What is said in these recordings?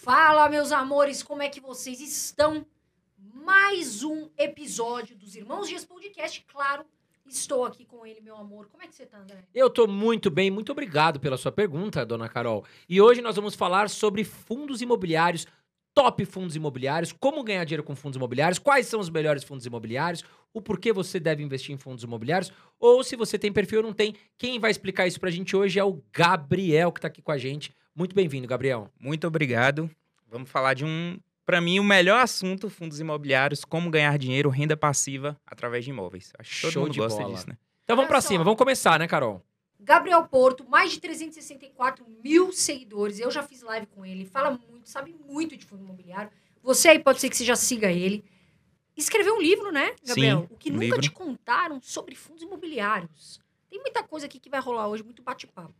Fala, meus amores, como é que vocês estão? Mais um episódio dos Irmãos Dias Podcast, claro. Estou aqui com ele, meu amor. Como é que você tá, André? Eu tô muito bem, muito obrigado pela sua pergunta, dona Carol. E hoje nós vamos falar sobre fundos imobiliários, top fundos imobiliários, como ganhar dinheiro com fundos imobiliários, quais são os melhores fundos imobiliários, o porquê você deve investir em fundos imobiliários, ou se você tem perfil ou não tem. Quem vai explicar isso pra gente hoje é o Gabriel, que tá aqui com a gente. Muito bem-vindo, Gabriel. Muito obrigado. Vamos falar de um, para mim, o melhor assunto, fundos imobiliários, como ganhar dinheiro, renda passiva através de imóveis. Acho que todo Show mundo gosta bola. disso, né? Então vamos só. cima, vamos começar, né, Carol? Gabriel Porto, mais de 364 mil seguidores. Eu já fiz live com ele. Fala muito, sabe muito de fundo imobiliário. Você aí pode ser que você já siga ele. Escreveu um livro, né, Gabriel? Sim, o que um nunca livro. te contaram sobre fundos imobiliários. Tem muita coisa aqui que vai rolar hoje, muito bate-papo.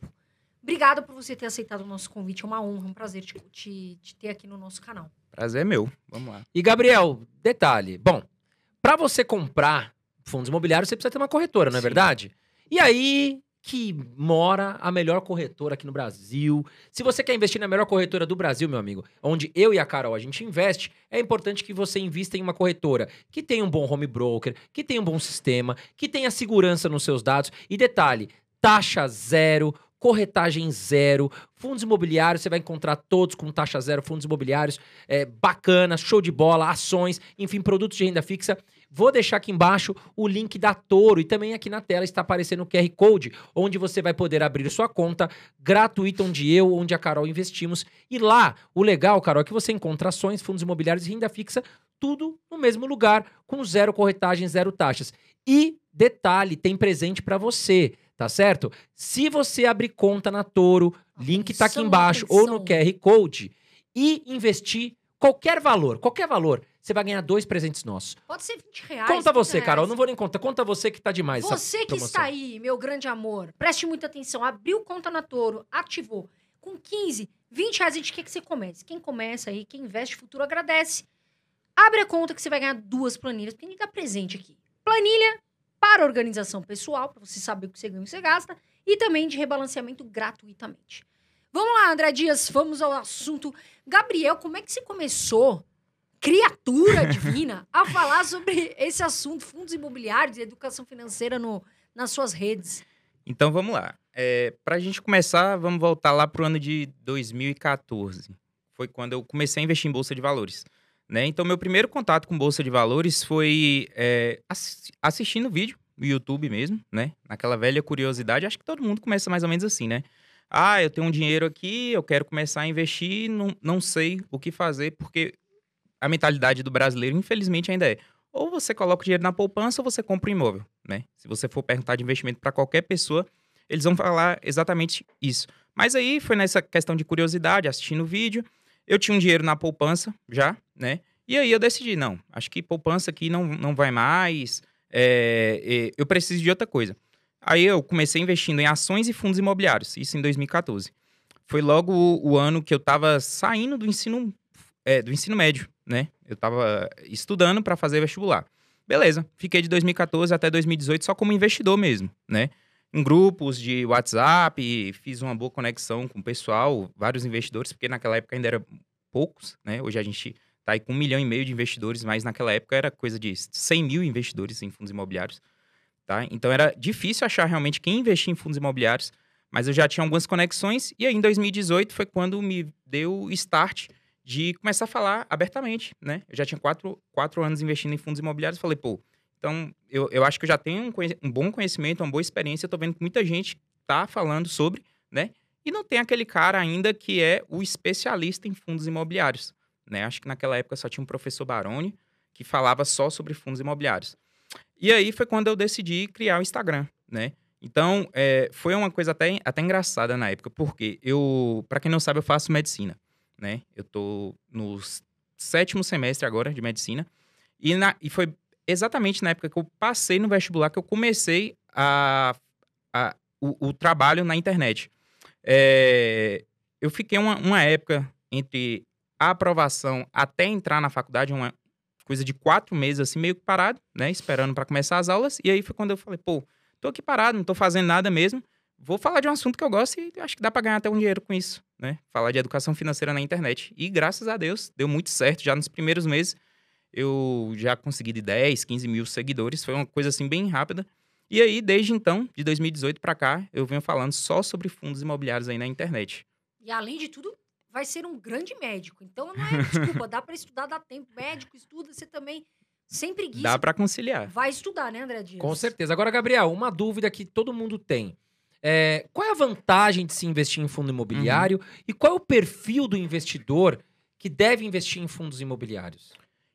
Obrigada por você ter aceitado o nosso convite. É uma honra, um prazer te, te- te ter aqui no nosso canal. Prazer é meu. Vamos lá. E Gabriel, detalhe. Bom, pra você comprar fundos imobiliários, você precisa ter uma corretora, não é Sim. verdade? E aí que mora a melhor corretora aqui no Brasil. Se você quer investir na melhor corretora do Brasil, meu amigo, onde eu e a Carol a gente investe, é importante que você invista em uma corretora que tenha um bom home broker, que tenha um bom sistema, que tenha segurança nos seus dados. E detalhe, taxa zero, corretagem zero, fundos imobiliários, você vai encontrar todos com taxa zero, fundos imobiliários é, bacana, show de bola, ações, enfim, produtos de renda fixa. Vou deixar aqui embaixo o link da Toro e também aqui na tela está aparecendo o QR Code, onde você vai poder abrir sua conta gratuita, onde eu, onde a Carol investimos. E lá, o legal, Carol, é que você encontra ações, fundos imobiliários e renda fixa, tudo no mesmo lugar, com zero corretagem, zero taxas. E, detalhe, tem presente para você, tá certo? Se você abrir conta na Toro, link tá aqui embaixo, ou no. QR Code, e investir qualquer valor, qualquer valor, você vai ganhar dois presentes nossos. Pode ser 20 reais. Conta 30 você, Carol, reais. não vou nem contar. Conta você que tá demais. Você que está aí, meu grande amor, preste muita atenção. Abriu conta na Toro, ativou. Com 15, 20 reais, a gente quer que você comece. Quem começa aí, quem investe futuro, agradece. Abre a conta que você vai ganhar duas planilhas, porque a gente dá presente aqui. Planilha para organização pessoal, para você saber o que você ganha e o que você gasta, e também de rebalanceamento gratuitamente. Vamos lá, André Dias, vamos ao assunto. Gabriel, como é que você começou, criatura divina, a falar sobre esse assunto, fundos imobiliários e educação financeira no, nas suas redes? Então vamos lá. É, para a gente começar, vamos voltar lá pro ano de 2014. Foi quando eu comecei a investir em bolsa de valores. Né? Então, meu primeiro contato com bolsa de valores foi é, assi- assistindo vídeo no YouTube mesmo, né? Naquela velha curiosidade. Acho que todo mundo começa mais ou menos assim, né? Ah, eu tenho um dinheiro aqui, eu quero começar a investir, não, não sei o que fazer, porque a mentalidade do brasileiro, infelizmente, ainda é ou você coloca o dinheiro na poupança ou você compra um imóvel, né? Se você for perguntar de investimento para qualquer pessoa, eles vão falar exatamente isso. Mas aí foi nessa questão de curiosidade, assistindo o vídeo, eu tinha um dinheiro na poupança já, né? E aí eu decidi, não, acho que poupança aqui não, não vai mais, é, é, eu preciso de outra coisa. Aí eu comecei investindo em ações e fundos imobiliários, isso em 2014. Foi logo o, o ano que eu estava saindo do ensino, é, do ensino médio, né? Eu estava estudando para fazer vestibular. Beleza, fiquei de 2014 até 2018 só como investidor mesmo, né? Em grupos de WhatsApp, fiz uma boa conexão com o pessoal, vários investidores, porque naquela época ainda era poucos, né? Hoje a gente tá aí com um milhão e meio de investidores, mas naquela época era coisa de 100 mil investidores em fundos imobiliários, tá? Então era difícil achar realmente quem investia em fundos imobiliários, mas eu já tinha algumas conexões e aí em 2018 foi quando me deu o start de começar a falar abertamente, né? Eu já tinha quatro, quatro anos investindo em fundos imobiliários, falei, pô, então eu, eu acho que eu já tenho um, um bom conhecimento, uma boa experiência, eu tô vendo que muita gente tá falando sobre, né? E não tem aquele cara ainda que é o especialista em fundos imobiliários, né? Acho que naquela época só tinha um professor Baroni que falava só sobre fundos imobiliários. E aí foi quando eu decidi criar o Instagram, né? Então, é, foi uma coisa até, até engraçada na época, porque eu, para quem não sabe, eu faço medicina, né? Eu tô no sétimo semestre agora de medicina, e, na, e foi exatamente na época que eu passei no vestibular que eu comecei a, a- o, o trabalho na internet. É, eu fiquei uma, uma época entre a aprovação até entrar na faculdade, uma coisa de quatro meses, assim, meio que parado, né? Esperando para começar as aulas. E aí foi quando eu falei, pô, tô aqui parado, não tô fazendo nada mesmo. vou falar de um assunto que eu gosto e acho que dá para ganhar até um dinheiro com isso, né? Falar de educação financeira na internet. E graças a Deus, deu muito certo. Já nos primeiros meses, eu já consegui de 10, 15 mil seguidores. Foi uma coisa assim bem rápida. E aí, desde então, de 2018 para cá, eu venho falando só sobre fundos imobiliários aí na internet. E além de tudo, vai ser um grande médico. Então não é desculpa, dá para estudar, dá tempo. Médico estuda, você também sem preguiça. Dá para conciliar. Vai estudar, né, André Dias? Com certeza. Agora, Gabriel, uma dúvida que todo mundo tem. É, qual é a vantagem de se investir em fundo imobiliário Uhum. e qual é o perfil do investidor que deve investir em fundos imobiliários?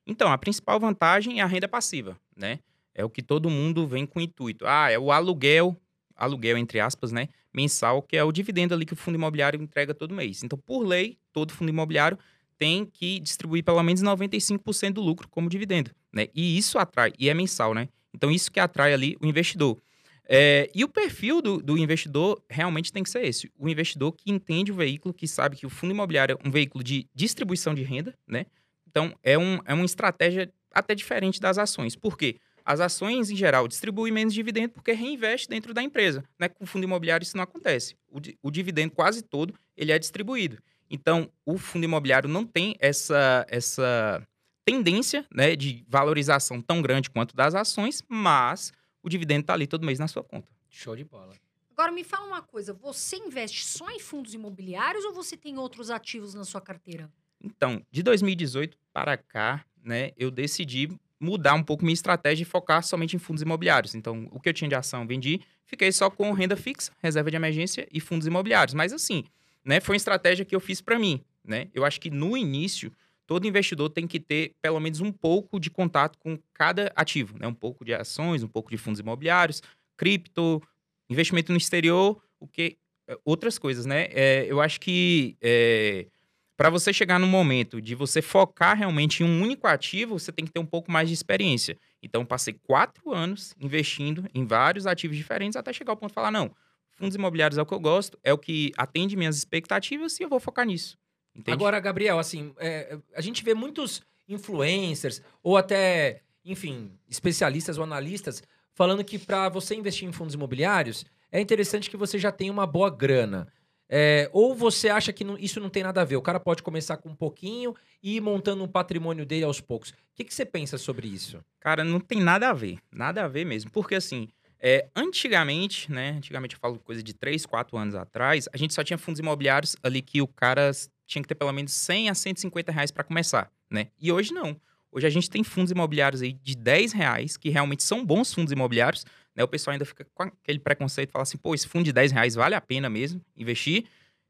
Então, a principal vantagem é a renda passiva, né? É o que todo mundo vem com o intuito. Ah, é o aluguel, aluguel entre aspas, né? Mensal, que é o dividendo ali que o fundo imobiliário entrega todo mês. Então, por lei, todo fundo imobiliário tem que distribuir pelo menos 95% do lucro como dividendo, né? E isso atrai, e é mensal, né? Então, isso que atrai ali o investidor. É, e o perfil do, do investidor realmente tem que ser esse. O investidor que entende o veículo, que sabe que o fundo imobiliário é um veículo de distribuição de renda, né? Então, é, um, é uma estratégia até diferente das ações. Por quê? As ações, em geral, distribuem menos dividendo porque reinveste dentro da empresa. Né? Com o fundo imobiliário isso não acontece. O, o dividendo quase todo ele é distribuído. Então, o fundo imobiliário não tem essa, essa tendência né, de valorização tão grande quanto das ações, mas o dividendo está ali todo mês na sua conta. Show de bola. Agora me fala uma coisa, você investe só em fundos imobiliários ou você tem outros ativos na sua carteira? Então, de 2018 para cá, né, eu decidi mudar um pouco minha estratégia e focar somente em fundos imobiliários. Então, o que eu tinha de ação, vendi, fiquei só com renda fixa, reserva de emergência e fundos imobiliários. Mas assim, né, foi uma estratégia que eu fiz para mim, né? Eu acho que no início todo investidor tem que ter pelo menos um pouco de contato com cada ativo, né? Um pouco de ações, um pouco de fundos imobiliários, cripto, investimento no exterior, o que eh, outras coisas, né? É, eu acho que é, para você chegar no momento de você focar realmente em um único ativo, você tem que ter um pouco mais de experiência. Então, passei quatro anos investindo em vários ativos diferentes até chegar ao ponto de falar: não, fundos imobiliários é o que eu gosto, é o que atende minhas expectativas e eu vou focar nisso. Entende? Agora, Gabriel, assim, é, a gente vê muitos influencers ou até, enfim, especialistas ou analistas falando que para você investir em fundos imobiliários é interessante que você já tenha uma boa grana. É, ou você acha que não- isso não tem nada a ver? O cara pode começar com um pouquinho e ir montando um patrimônio dele aos poucos. O que, que você pensa sobre isso? Cara, não tem nada a ver. Nada a ver mesmo. Porque, assim, é, antigamente, né? Antigamente eu falo coisa de 3, 4 anos atrás, a gente só tinha fundos imobiliários ali que o cara tinha que ter pelo menos 100 a 150 reais para começar, né? E hoje não. Hoje a gente tem fundos imobiliários aí de 10 reais, que realmente são bons fundos imobiliários, né? O pessoal ainda fica com aquele preconceito, fala assim, pô, esse fundo de 10 reais vale a pena mesmo investir?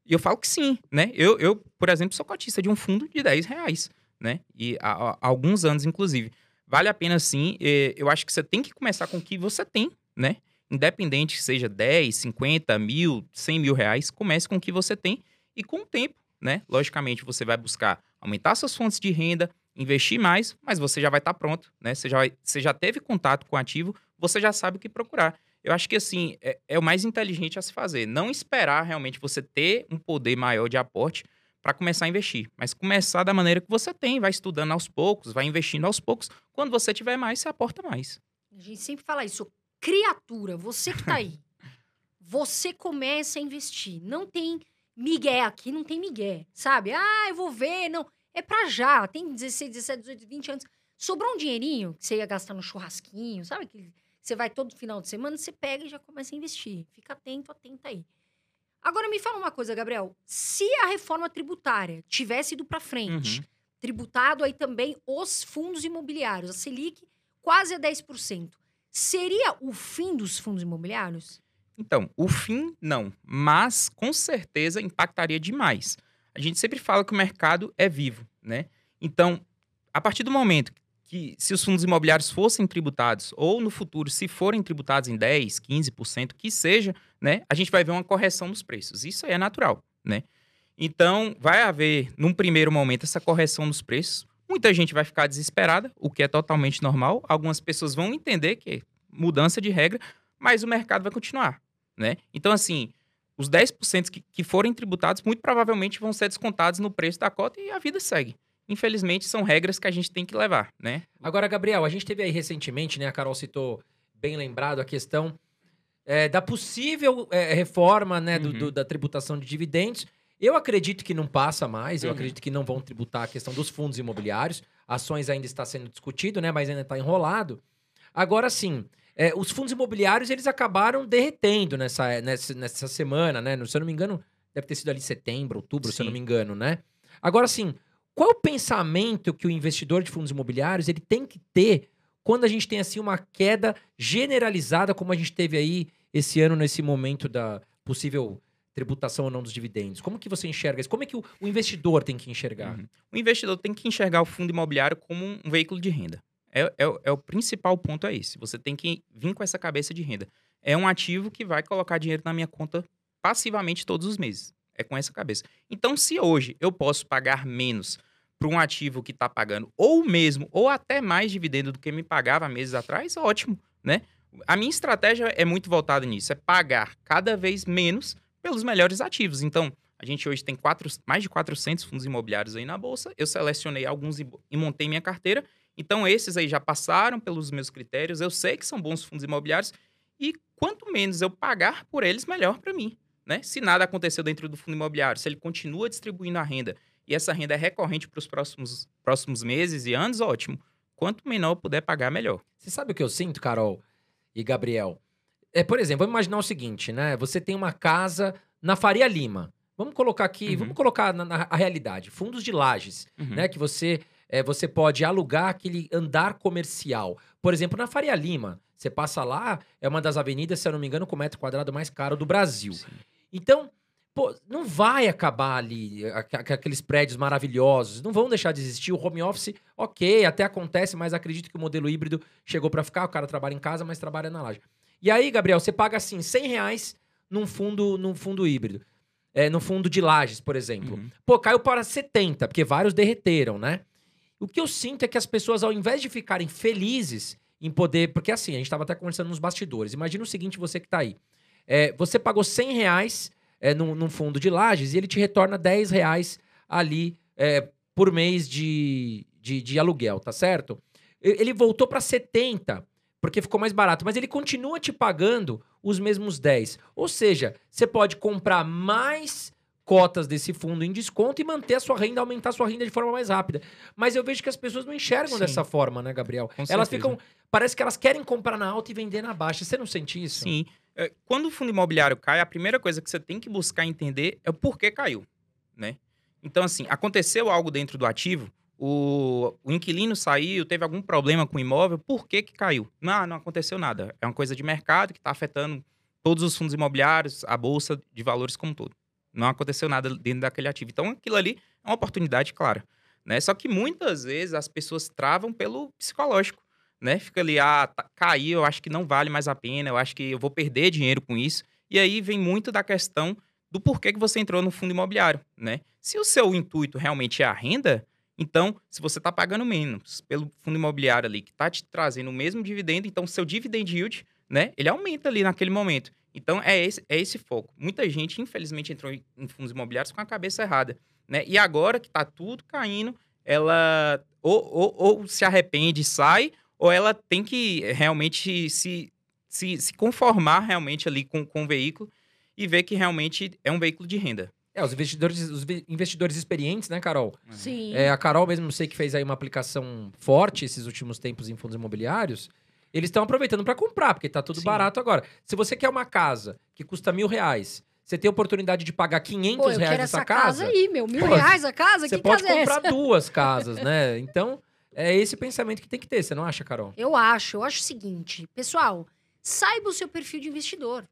E eu falo que sim, né? Eu, eu por exemplo, sou cotista de um fundo de 10 reais, né? E há, há alguns anos, inclusive. Vale a pena sim. Eu acho que você tem que começar com o que você tem, né? Independente que seja 10, 50 mil, 100 mil reais, comece com o que você tem e com o tempo, né? Logicamente, você vai buscar aumentar suas fontes de renda, investir mais, mas você já vai estar pronto, né? Você já, vai- você já teve contato com o ativo, você já sabe o que procurar. Eu acho que, assim, é, é o mais inteligente a se fazer. Não esperar realmente você ter um poder maior de aporte para começar a investir, mas começar da maneira que você tem, vai estudando aos poucos, vai investindo aos poucos. Quando você tiver mais, você aporta mais. A gente sempre fala isso. Criatura, você que tá aí. você começa a investir. Não tem migué aqui, não tem migué, sabe? Ah, eu vou ver, não. É pra já. Tem 16, 17, 18, 20 anos. Sobrou um dinheirinho que você ia gastar no churrasquinho, sabe? Que você vai todo final de semana, você pega e já começa a investir. Fica atento, atenta aí. Agora me fala uma coisa, Gabriel. Se a reforma tributária tivesse ido pra frente, Uhum. tributado aí também os fundos imobiliários, a Selic quase a 10%. Seria o fim dos fundos imobiliários? Então, o fim, não. Mas, com certeza, impactaria demais. A gente sempre fala que o mercado é vivo, né? Então, a partir do momento que, se os fundos imobiliários fossem tributados, ou no futuro, se forem tributados em 10%, 15%, que seja, né? A gente vai ver uma correção nos preços. Isso aí é natural, né? Então, vai haver, num primeiro momento, essa correção nos preços. Muita gente vai ficar desesperada, o que é totalmente normal. Algumas pessoas vão entender que é mudança de regra, mas o mercado vai continuar, né? Então, assim, os 10% que, que forem tributados, muito provavelmente vão ser descontados no preço da cota e a vida segue. Infelizmente, são regras que a gente tem que levar, né? Agora, Gabriel, a gente teve aí recentemente, né? A Carol citou bem lembrado a questão é, da possível é, reforma né, do- Uhum. do- da tributação de dividendos. Eu acredito que não passa mais, eu Uhum. acredito que não vão tributar a questão dos fundos imobiliários. Ações ainda está sendo discutido, né, mas ainda está enrolado. Agora sim, é, os fundos imobiliários eles acabaram derretendo nessa, nessa, nessa semana, né? Se eu não me engano, deve ter sido ali setembro, outubro, se eu não Sim. me engano, né? Agora sim, qual é o pensamento que o investidor de fundos imobiliários ele tem que ter quando a gente tem assim uma queda generalizada como a gente teve aí esse ano nesse momento da possível tributação ou não dos dividendos? Como que você enxerga isso? Como é que o, investidor tem que enxergar? Uhum. O investidor tem que enxergar o fundo imobiliário como um veículo de renda. É, é é o principal ponto é esse. Você tem que vir com essa cabeça de renda. É um ativo que vai colocar dinheiro na minha conta passivamente todos os meses. É com essa cabeça. Então, se hoje eu posso pagar menos para um ativo que está pagando ou mesmo ou até mais dividendo do que me pagava meses atrás, ótimo, né? A minha estratégia é muito voltada nisso, é pagar cada vez menos pelos melhores ativos. Então, a gente hoje tem quatro, mais de 400 fundos imobiliários aí na bolsa. Eu selecionei alguns e, e montei minha carteira. Então, esses aí já passaram pelos meus critérios. Eu sei que são bons fundos imobiliários. E quanto menos eu pagar por eles, melhor para mim. Né? Se nada aconteceu dentro do fundo imobiliário, se ele continua distribuindo a renda e essa renda é recorrente para os próximos, próximos meses e anos, ótimo. Quanto menor puder pagar, melhor. Você sabe o que eu sinto, Carol e Gabriel? É, por exemplo, vamos imaginar o seguinte, né? Você tem uma casa na Faria Lima. Vamos colocar aqui, Uhum. vamos colocar na, na- a realidade. Fundos de lajes, Uhum. né? Que você, é, você pode alugar aquele andar comercial. Por exemplo, na Faria Lima, você passa lá, é uma das avenidas, se eu não me engano, com o metro quadrado mais caro do Brasil. Sim. Então, pô, não vai acabar ali aqu- aqu- aqueles prédios maravilhosos, não vão deixar de existir. O home office, ok, até acontece, mas acredito que o modelo híbrido chegou pra ficar. O cara trabalha em casa, mas trabalha na laje. E aí, Gabriel, você paga assim 100 reais num fundo, num fundo híbrido. É, no fundo de lajes, por exemplo. Uhum. Pô, caiu para 70, porque vários derreteram, né? O que eu sinto é que as pessoas, ao invés de ficarem felizes em poder. Porque assim, a gente estava até conversando nos bastidores. Imagina o seguinte, você que tá aí. É, você pagou 100 reais é, num, num fundo de lajes e ele te retorna 10 reais ali é, por mês de, de, de aluguel, tá certo? Ele voltou para 70, porque ficou mais barato, mas ele continua te pagando os mesmos 10. Ou seja, você pode comprar mais cotas desse fundo em desconto e manter a sua renda, aumentar a sua renda de forma mais rápida. Mas eu vejo que as pessoas não enxergam Sim. dessa forma, né, Gabriel? Com Elas certeza. ficam. Parece que elas querem comprar na alta e vender na baixa. Você não sente isso? Sim. É, Quando o fundo imobiliário cai, a primeira coisa que você tem que buscar entender é o porquê caiu, né? Então, assim, aconteceu algo dentro do ativo, o, o inquilino saiu, teve algum problema com o imóvel, por que que caiu? Não, não aconteceu nada. É uma coisa de mercado que está afetando todos os fundos imobiliários, a bolsa de valores como um todo. Não aconteceu nada dentro daquele ativo. Então, aquilo ali é uma oportunidade clara, né? Só que muitas vezes as pessoas travam pelo psicológico né? Fica ali, ah, tá, caiu, eu acho que não vale mais a pena, eu acho que eu vou perder dinheiro com isso. E aí vem muito da questão do porquê que você entrou no fundo imobiliário, né? Se o seu intuito realmente é a renda, então, se você está pagando menos pelo fundo imobiliário ali, que está te trazendo o mesmo dividendo, então seu dividend yield, né, ele aumenta ali naquele momento. Então, é esse, é esse foco. Muita gente, infelizmente, entrou em, em fundos imobiliários com a cabeça errada, né? E agora que está tudo caindo, ela ou, ou, ou se arrepende e sai, ou ela tem que realmente se, se, se conformar realmente ali com, com o veículo e ver que realmente é um veículo de renda. É, os investidores, os investidores experientes, né, Carol? Sim. É, a Carol mesmo sei que fez aí uma aplicação forte esses últimos tempos em fundos imobiliários. Eles estão aproveitando para comprar, porque tá tudo Sim. barato agora. Se você quer uma casa que custa mil reais, você tem a oportunidade de pagar 500 Pô, eu reais essa casa casa, aí, meu. Mil Pô, reais a casa? você que pode casa é comprar essa? duas casas, né? Então, é esse pensamento que tem que ter, você não acha, Carol? Eu acho, eu acho o seguinte, pessoal, saiba o seu perfil de investidor.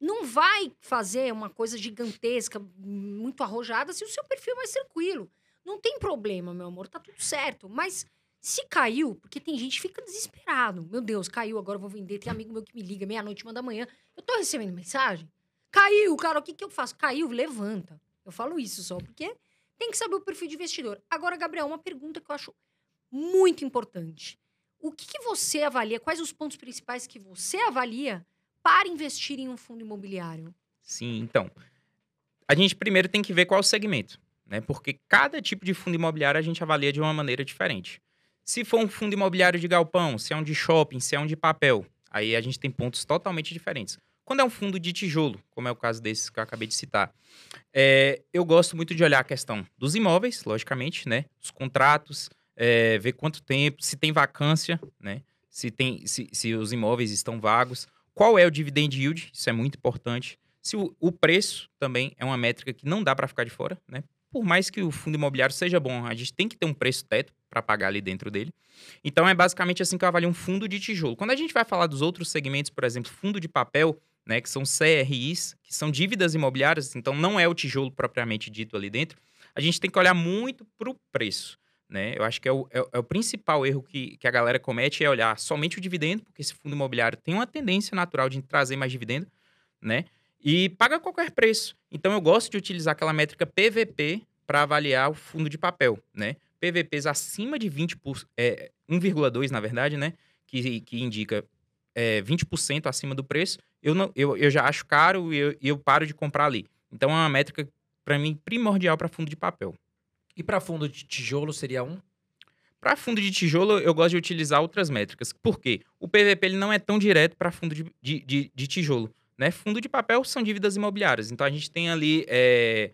Não vai fazer uma coisa gigantesca, muito arrojada, se o seu perfil é mais tranquilo. Não tem problema, meu amor, tá tudo certo. Mas se caiu, porque tem gente que fica desesperado. Meu Deus, caiu, agora eu vou vender. Tem amigo meu que me liga meia-noite, uma da manhã. Eu tô recebendo mensagem. Caiu, cara, o que, que eu faço? Caiu, levanta. Eu falo isso só, porque tem que saber o perfil de investidor. Agora, Gabriel, uma pergunta que eu acho muito importante. O que, que você avalia? Quais os pontos principais que você avalia para investir em um fundo imobiliário? Sim, então. A gente primeiro tem que ver qual o segmento, né? Porque cada tipo de fundo imobiliário a gente avalia de uma maneira diferente. Se for um fundo imobiliário de galpão, se é um de shopping, se é um de papel, aí a gente tem pontos totalmente diferentes. quando é um fundo de tijolo, como é o caso desses que eu acabei de citar, é, eu gosto muito de olhar a questão dos imóveis, logicamente, né? Os contratos, é, ver quanto tempo, se tem vacância, né? Se, tem, se, se os imóveis estão vagos, qual é o dividend yield, isso é muito importante. Se o, o preço também é uma métrica que não dá para ficar de fora, né? Por mais que o fundo imobiliário seja bom, a gente tem que ter um preço teto para pagar ali dentro dele. Então é basicamente assim que eu avalio um fundo de tijolo. Quando a gente vai falar dos outros segmentos, por exemplo, fundo de papel, né, que são CRIs, que são dívidas imobiliárias, então não é o tijolo propriamente dito ali dentro, a gente tem que olhar muito para o preço. Né? Eu acho que é o, é, é o principal erro que, que a galera comete é olhar somente o dividendo, porque esse fundo imobiliário tem uma tendência natural de trazer mais dividendo, né? E paga qualquer preço. Então eu gosto de utilizar aquela métrica PVP para avaliar o fundo de papel, né? PVPs acima de 20%, por, é, 1,2 na verdade, né? Que, que indica é, 20% acima do preço, eu, não, eu, eu já acho caro e eu, eu paro de comprar ali. Então é uma métrica, para mim, primordial para fundo de papel. E para fundo de tijolo seria um? Para fundo de tijolo, eu gosto de utilizar outras métricas. Por quê? O PVP ele não é tão direto para fundo de, de, de, de, tijolo. Né? Fundo de papel são dívidas imobiliárias. Então a gente tem ali é,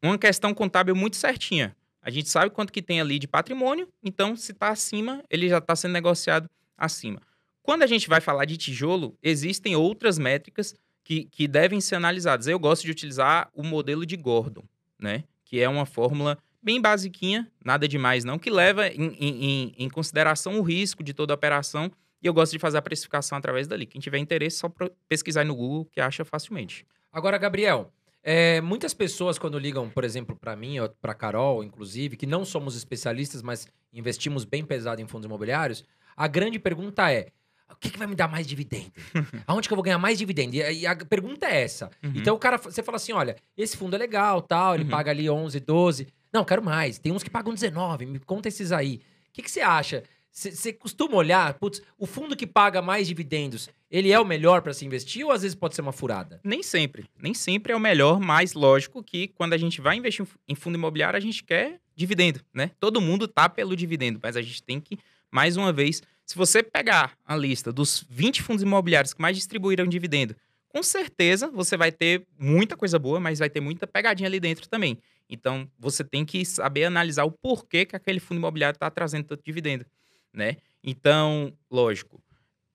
uma questão contábil muito certinha. A gente sabe quanto que tem ali de patrimônio, então se está acima, ele já está sendo negociado acima. Quando a gente vai falar de tijolo, existem outras métricas que, que devem ser analisadas. Eu gosto de utilizar o modelo de Gordon, né? Que é uma fórmula bem basiquinha, nada demais não, que leva em, em, em consideração o risco de toda a operação e eu gosto de fazer a precificação através dali. Quem tiver interesse, só pesquisar no Google, que acha facilmente. Agora, Gabriel, é, muitas pessoas, quando ligam, por exemplo, para mim, ou para Carol, inclusive, que não somos especialistas, mas investimos bem pesado em fundos imobiliários, a grande pergunta é: o que, que vai me dar mais dividendo? Aonde que eu vou ganhar mais dividendo? E, a pergunta é essa. Uhum. Então o cara, você fala assim: olha, esse fundo é legal, tal, ele uhum. paga ali 11, 12. Não, quero mais. Tem uns que pagam 19, me conta esses aí. O que, que você acha? Você costuma olhar, putz, o fundo que paga mais dividendos, ele é o melhor para se investir ou às vezes pode ser uma furada? Nem sempre. Nem sempre é o melhor, mas lógico que quando a gente vai investir em fundo imobiliário, a gente quer dividendo, né? Todo mundo tá pelo dividendo, mas a gente tem que, mais uma vez, se você pegar a lista dos 20 fundos imobiliários que mais distribuíram dividendo, com certeza você vai ter muita coisa boa, mas vai ter muita pegadinha ali dentro também. Então, você tem que saber analisar o porquê que aquele fundo imobiliário está trazendo tanto dividendo né? Então, lógico,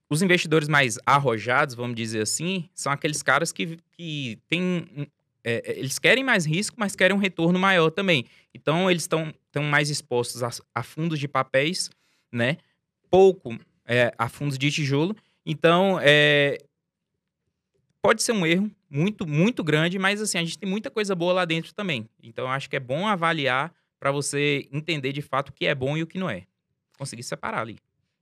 os investidores mais arrojados, vamos dizer assim, são aqueles caras que, que têm. É, é, eles querem mais risco, mas querem um retorno maior também. Então, eles estão mais expostos a, a, fundos de papéis, né? Pouco é, a fundos de tijolo. Então, é, pode ser um erro muito, muito grande, mas assim, a gente tem muita coisa boa lá dentro também. Então, acho que é bom avaliar para você entender de fato o que é bom e o que não é conseguir separar ali.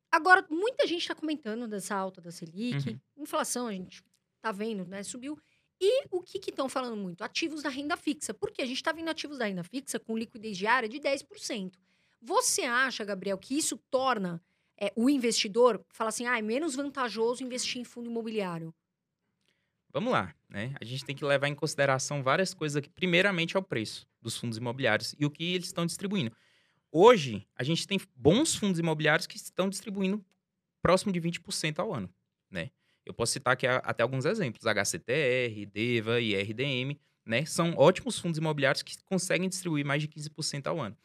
Agora, muita gente está comentando dessa alta da Selic. Uhum. Inflação, a gente tá vendo, né? Subiu. E o que estão falando muito? Ativos da renda fixa. Porque a gente está vendo ativos da renda fixa com liquidez diária de 10%. Você acha, Gabriel, que isso torna é, o investidor, fala assim, ah, é menos vantajoso investir em fundo imobiliário? Vamos lá, né? A gente tem que levar em consideração várias coisas aqui. Primeiramente, é o preço dos fundos imobiliários e o que eles estão distribuindo. Hoje, a gente tem bons fundos imobiliários que estão distribuindo próximo de 20% ao ano, né? Eu posso citar aqui até alguns exemplos, HCTR, DEVA e RDM, né? São ótimos fundos imobiliários que conseguem distribuir mais de 15% ao ano.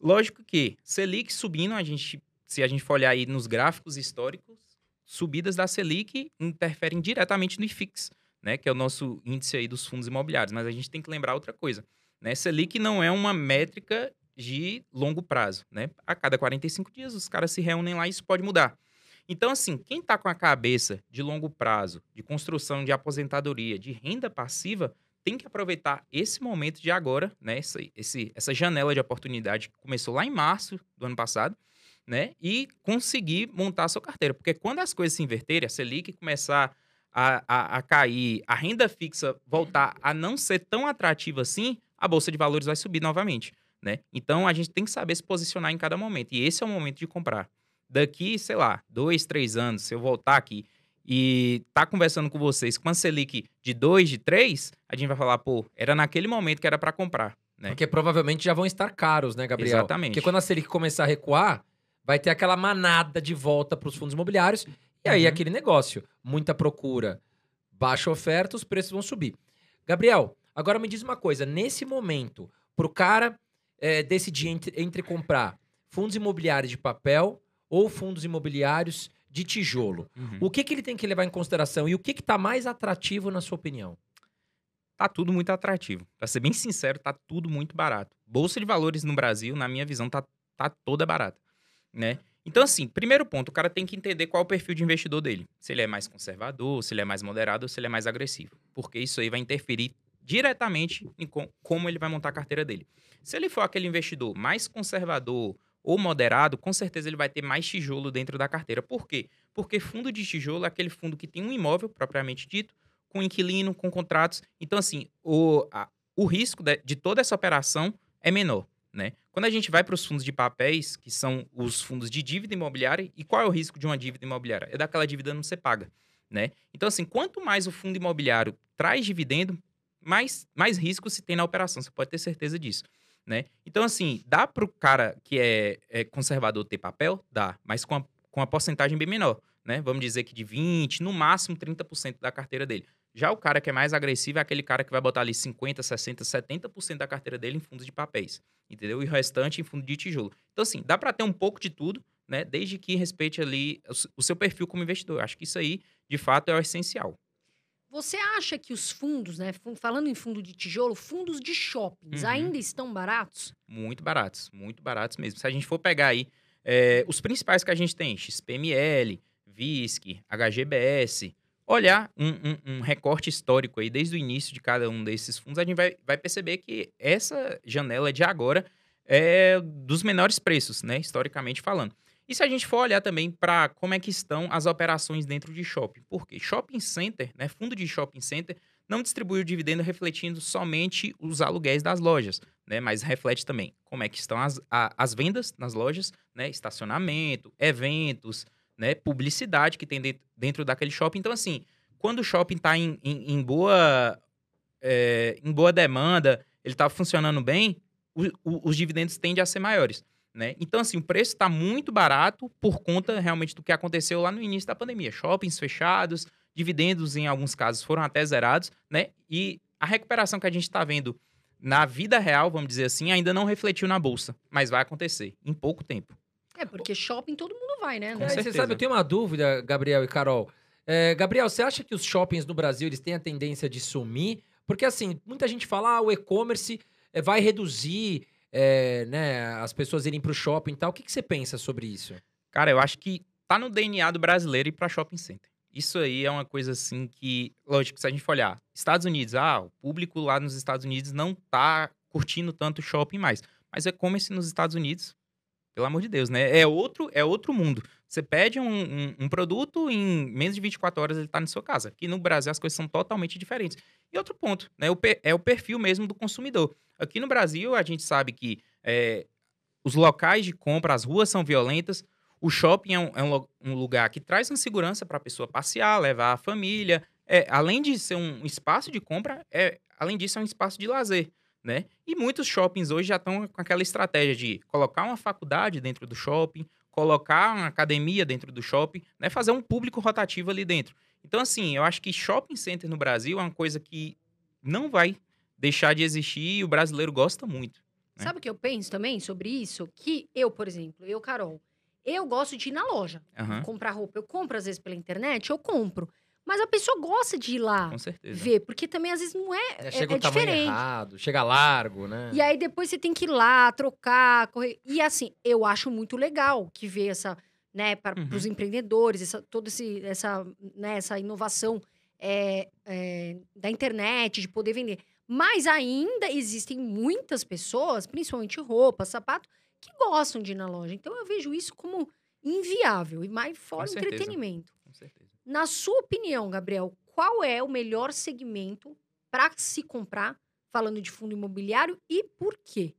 Lógico que Selic subindo, a gente, se a gente for olhar aí nos gráficos históricos, subidas da Selic interferem diretamente no IFIX, né? Que é o nosso índice aí dos fundos imobiliários. Mas a gente tem que lembrar outra coisa, né? Selic não é uma métrica de longo prazo, né? A cada 45 dias os caras se reúnem lá e isso pode mudar. Então, assim, quem está com a cabeça de longo prazo, de construção de aposentadoria, de renda passiva, tem que aproveitar esse momento de agora, né? Essa, esse, essa janela de oportunidade que começou lá em março do ano passado, né? E conseguir montar a sua carteira. Porque quando as coisas se inverterem, a Selic começar a, a, a cair, a renda fixa voltar a não ser tão atrativa assim, a Bolsa de Valores vai subir novamente né? Então a gente tem que saber se posicionar em cada momento. E esse é o momento de comprar. Daqui, sei lá, dois, três anos, se eu voltar aqui e tá conversando com vocês com a Selic de dois, de três, a gente vai falar, pô, era naquele momento que era para comprar. Né? Porque provavelmente já vão estar caros, né, Gabriel? Exatamente. Porque quando a Selic começar a recuar, vai ter aquela manada de volta para os fundos imobiliários. E aí, uhum. aquele negócio, muita procura, baixa oferta, os preços vão subir. Gabriel, agora me diz uma coisa: nesse momento, para o cara é, decidir entre, entre comprar fundos imobiliários de papel ou fundos imobiliários de tijolo, Uhum. o que, que ele tem que levar em consideração e o que está mais atrativo na sua opinião? Tá tudo muito atrativo. Pra ser bem sincero, tá tudo muito barato. Bolsa de valores no Brasil, na minha visão, tá, tá toda barata, né? Então, assim, primeiro ponto, o cara tem que entender qual é o perfil de investidor dele. Se ele é mais conservador, se ele é mais moderado se ele é mais agressivo. Porque isso aí vai interferir diretamente em co- como ele vai montar a carteira dele. Se ele for aquele investidor mais conservador ou moderado, com certeza ele vai ter mais tijolo dentro da carteira. Por quê? Porque fundo de tijolo é aquele fundo que tem um imóvel, propriamente dito, com inquilino, com contratos. Então, assim, o, a- o risco de, de toda essa operação é menor. Né? Quando a gente vai para os fundos de papéis, que são os fundos de dívida imobiliária, e qual é o risco de uma dívida imobiliária? É daquela dívida não ser paga. Né? Então, assim, quanto mais o fundo imobiliário traz dividendo, mais, mais risco se tem na operação. Você pode ter certeza disso. Né? Então, assim, dá para o cara que é, é conservador ter papel? Dá, mas com a, com a porcentagem bem menor. Né? Vamos dizer que de 20%, no máximo 30% da carteira dele. Já o cara que é mais agressivo é aquele cara que vai botar ali 50%, 60%, 70% da carteira dele em fundos de papéis. Entendeu? E o restante em fundo de tijolo. Então, assim, dá para ter um pouco de tudo, né? Desde que respeite ali o seu perfil como investidor. Eu Acho que isso aí, de fato, é o essencial. Você acha que os fundos, né? Falando em fundo de tijolo, fundos de shoppings Uhum. ainda estão baratos? Muito baratos, muito baratos mesmo. Se a gente for pegar aí é, os principais que a gente tem, XPML, VISC, HGBS, olhar um, um- um recorte histórico aí desde o início de cada um desses fundos, a gente vai, vai perceber que essa janela de agora é dos menores preços, né, historicamente falando. E se a gente for olhar também para como é que estão as operações dentro de shopping, porque shopping center, né, fundo de shopping center, não distribui o dividendo refletindo somente os aluguéis das lojas, né, mas reflete também como é que estão as, a- as vendas nas lojas, né, estacionamento, eventos, né, publicidade que tem de- dentro daquele shopping. Então, assim, quando o shopping está em, em- em boa, é, em boa demanda, ele está funcionando bem, o- o- os dividendos tendem a ser maiores. Né? Então, assim, o preço está muito barato por conta realmente do que aconteceu lá no início da pandemia. Shoppings fechados, dividendos em alguns casos foram até zerados, né? E a recuperação que a gente está vendo na vida real, vamos dizer assim, ainda não refletiu na bolsa, mas vai acontecer em pouco tempo. É, porque shopping todo mundo vai, né? Com É, você sabe, eu tenho uma dúvida, Gabriel e Carol. É, Gabriel, você acha que os shoppings no Brasil eles têm a tendência de sumir? Porque assim, muita gente fala, ah, o e-commerce é, vai reduzir é, né, as pessoas irem para o shopping e tal. O que, que você pensa sobre isso? Cara, eu acho que tá no DNA do brasileiro ir para shopping center. Isso aí é uma coisa assim que, lógico, se a gente for olhar, Estados Unidos, ah, o público lá nos Estados Unidos não tá curtindo tanto shopping mais. Mas e-commerce nos Estados Unidos, pelo amor de Deus, né? É outro, é outro mundo. Você pede um, um- um produto, em menos de 24 horas ele tá na sua casa. Aqui no Brasil as coisas são totalmente diferentes. E outro ponto, né? O é o perfil mesmo do consumidor. Aqui no Brasil, a gente sabe que é, os locais de compra, as ruas são violentas. O shopping é um, é um um lugar que traz uma segurança para a pessoa passear, levar a família. É, além de ser um espaço de compra, é, além disso, é um espaço de lazer. Né? E muitos shoppings hoje já estão com aquela estratégia de colocar uma faculdade dentro do shopping, colocar uma academia dentro do shopping, né? fazer um público rotativo ali dentro. Então, assim, eu acho que shopping center no Brasil é uma coisa que não vai deixar de existir e o brasileiro gosta muito. né? Sabe o que eu penso também sobre isso? Que eu, por exemplo, eu, Carol, eu gosto de ir na loja Aham, comprar roupa. Eu compro às vezes pela internet, eu compro. Mas a pessoa gosta de ir lá com certeza. ver, porque também às vezes não é, é, chega é o tamanho diferente. errado, chega largo, né? E aí depois você tem que ir lá, trocar, correr. E assim, eu acho muito legal que vê essa, né, para Uhum. os empreendedores, essa, toda esse, essa, né, essa inovação é, é, da internet, de poder vender. Mas ainda existem muitas pessoas, principalmente roupa, sapato, que gostam de ir na loja. Então eu vejo isso como inviável e mais fora entretenimento. Com certeza. Na sua opinião, Gabriel, qual é o melhor segmento para se comprar, falando de fundo imobiliário, e por quê?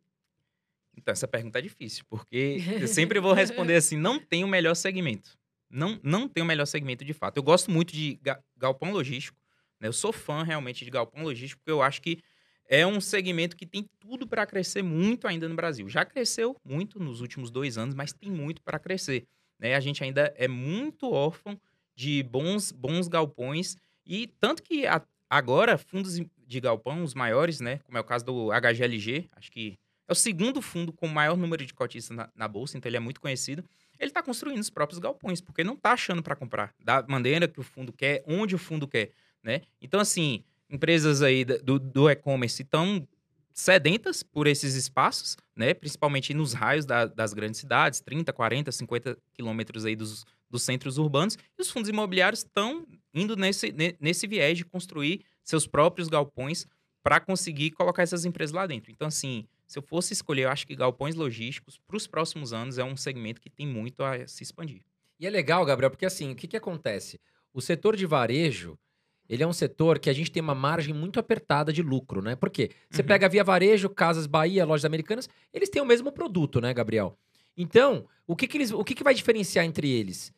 Então, essa pergunta é difícil, porque eu sempre vou responder assim: não tem o melhor segmento. Não, não tem o melhor segmento de fato. Eu gosto muito de ga- galpão logístico. né? Eu sou fã realmente de galpão logístico, porque eu acho que é um segmento que tem tudo para crescer muito ainda no Brasil. Já cresceu muito nos últimos dois anos, mas tem muito para crescer. né? A gente ainda é muito órfão de bons, bons galpões E tanto que a- agora, fundos de galpão, os maiores, né? Como é o caso do HGLG, acho que é o segundo fundo com maior número de cotistas na, na bolsa, então ele é muito conhecido. Ele está construindo os próprios galpões, porque não está achando para comprar da maneira que o fundo quer, onde o fundo quer, né? Então, assim, empresas aí do, do e-commerce estão sedentas por esses espaços, né? Principalmente nos raios da- das grandes cidades, 30, 40, 50 quilômetros aí dos, dos centros urbanos. E os fundos imobiliários estão indo nesse, ne- nesse viés de construir seus próprios galpões para conseguir colocar essas empresas lá dentro. Então, assim, se eu fosse escolher, eu acho que galpões logísticos para os próximos anos é um segmento que tem muito a se expandir. E é legal, Gabriel, porque assim, o que, que acontece? O setor de varejo, ele é um setor que a gente tem uma margem muito apertada de lucro, né? Por quê? Você Uhum. pega Via Varejo, Casas Bahia, Lojas Americanas, eles têm o mesmo produto, né, Gabriel? Então, o que, que, eles, o que, que vai diferenciar entre eles?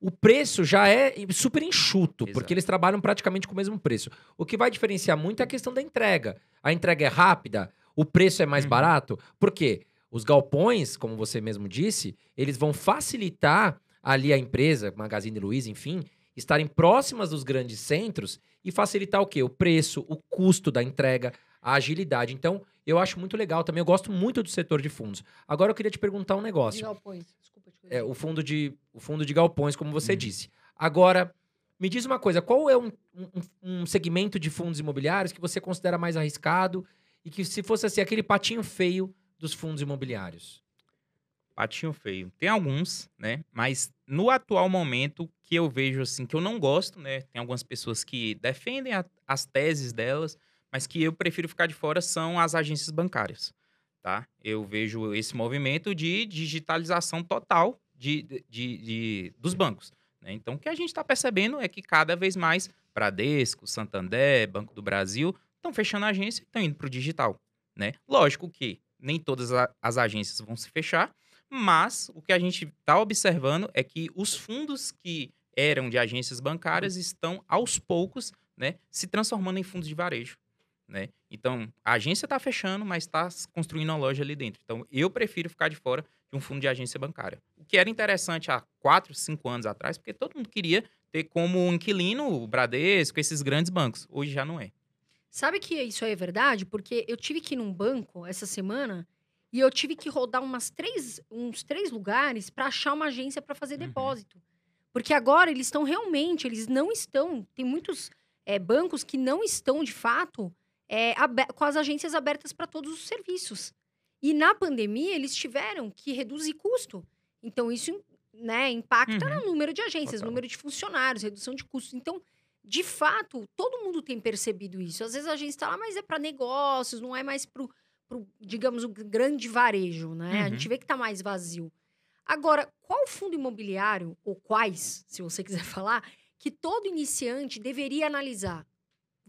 O preço já é super enxuto, Exato. porque eles trabalham praticamente com o mesmo preço. O que vai diferenciar muito é a questão da entrega. A entrega é rápida, o preço é mais Uhum. barato. Por quê? Os galpões, como você mesmo disse, eles vão facilitar ali a empresa, Magazine Luiza, enfim, estarem próximas dos grandes centros e facilitar o quê? O preço, o custo da entrega, a agilidade. Então, eu acho muito legal também. Eu gosto muito do setor de fundos. Agora eu queria te perguntar um De negócio. galpões. É, o fundo de o fundo de galpões, como você Uhum. disse. Agora, me diz uma coisa, qual é um, um- um segmento de fundos imobiliários que você considera mais arriscado e que se fosse assim aquele patinho feio dos fundos imobiliários? Patinho feio. Tem alguns, né? Mas no atual momento que eu vejo assim que eu não gosto, né? Tem algumas pessoas que defendem a- as teses delas, mas que eu prefiro ficar de fora são as agências bancárias, tá? Eu vejo esse movimento de digitalização total de, de- de- dos bancos. né? Então, o que a gente está percebendo é que cada vez mais Bradesco, Santander, Banco do Brasil estão fechando a agência e estão indo para o digital, né? Lógico que nem todas as agências vão se fechar, mas o que a gente está observando é que os fundos que eram de agências bancárias estão aos poucos, né, se transformando em fundos de varejo, né? Então a agência está fechando, mas está construindo uma loja ali dentro. Então eu prefiro ficar de fora de um fundo de agência bancária. O que era interessante há quatro, cinco anos atrás, porque todo mundo queria ter como inquilino o Bradesco, esses grandes bancos. Hoje já não é. Sabe que isso aí é verdade? Porque eu tive que ir num banco essa semana e eu tive que rodar umas três, uns três lugares para achar uma agência para fazer Uhum. depósito. Porque agora eles estão realmente, eles não estão. Tem muitos é, bancos que não estão, de fato, é, com as agências abertas para todos os serviços. E na pandemia, eles tiveram que reduzir custo. Então, isso né, impacta Uhum. no número de agências, Total. número de funcionários, redução de custos. Então, de fato, todo mundo tem percebido isso. Às vezes a agência está lá, mas é para negócios, não é mais para o, digamos, o grande varejo, né? A Uhum. gente vê que está mais vazio. Agora, qual fundo imobiliário, ou quais, se você quiser falar, que todo iniciante deveria analisar?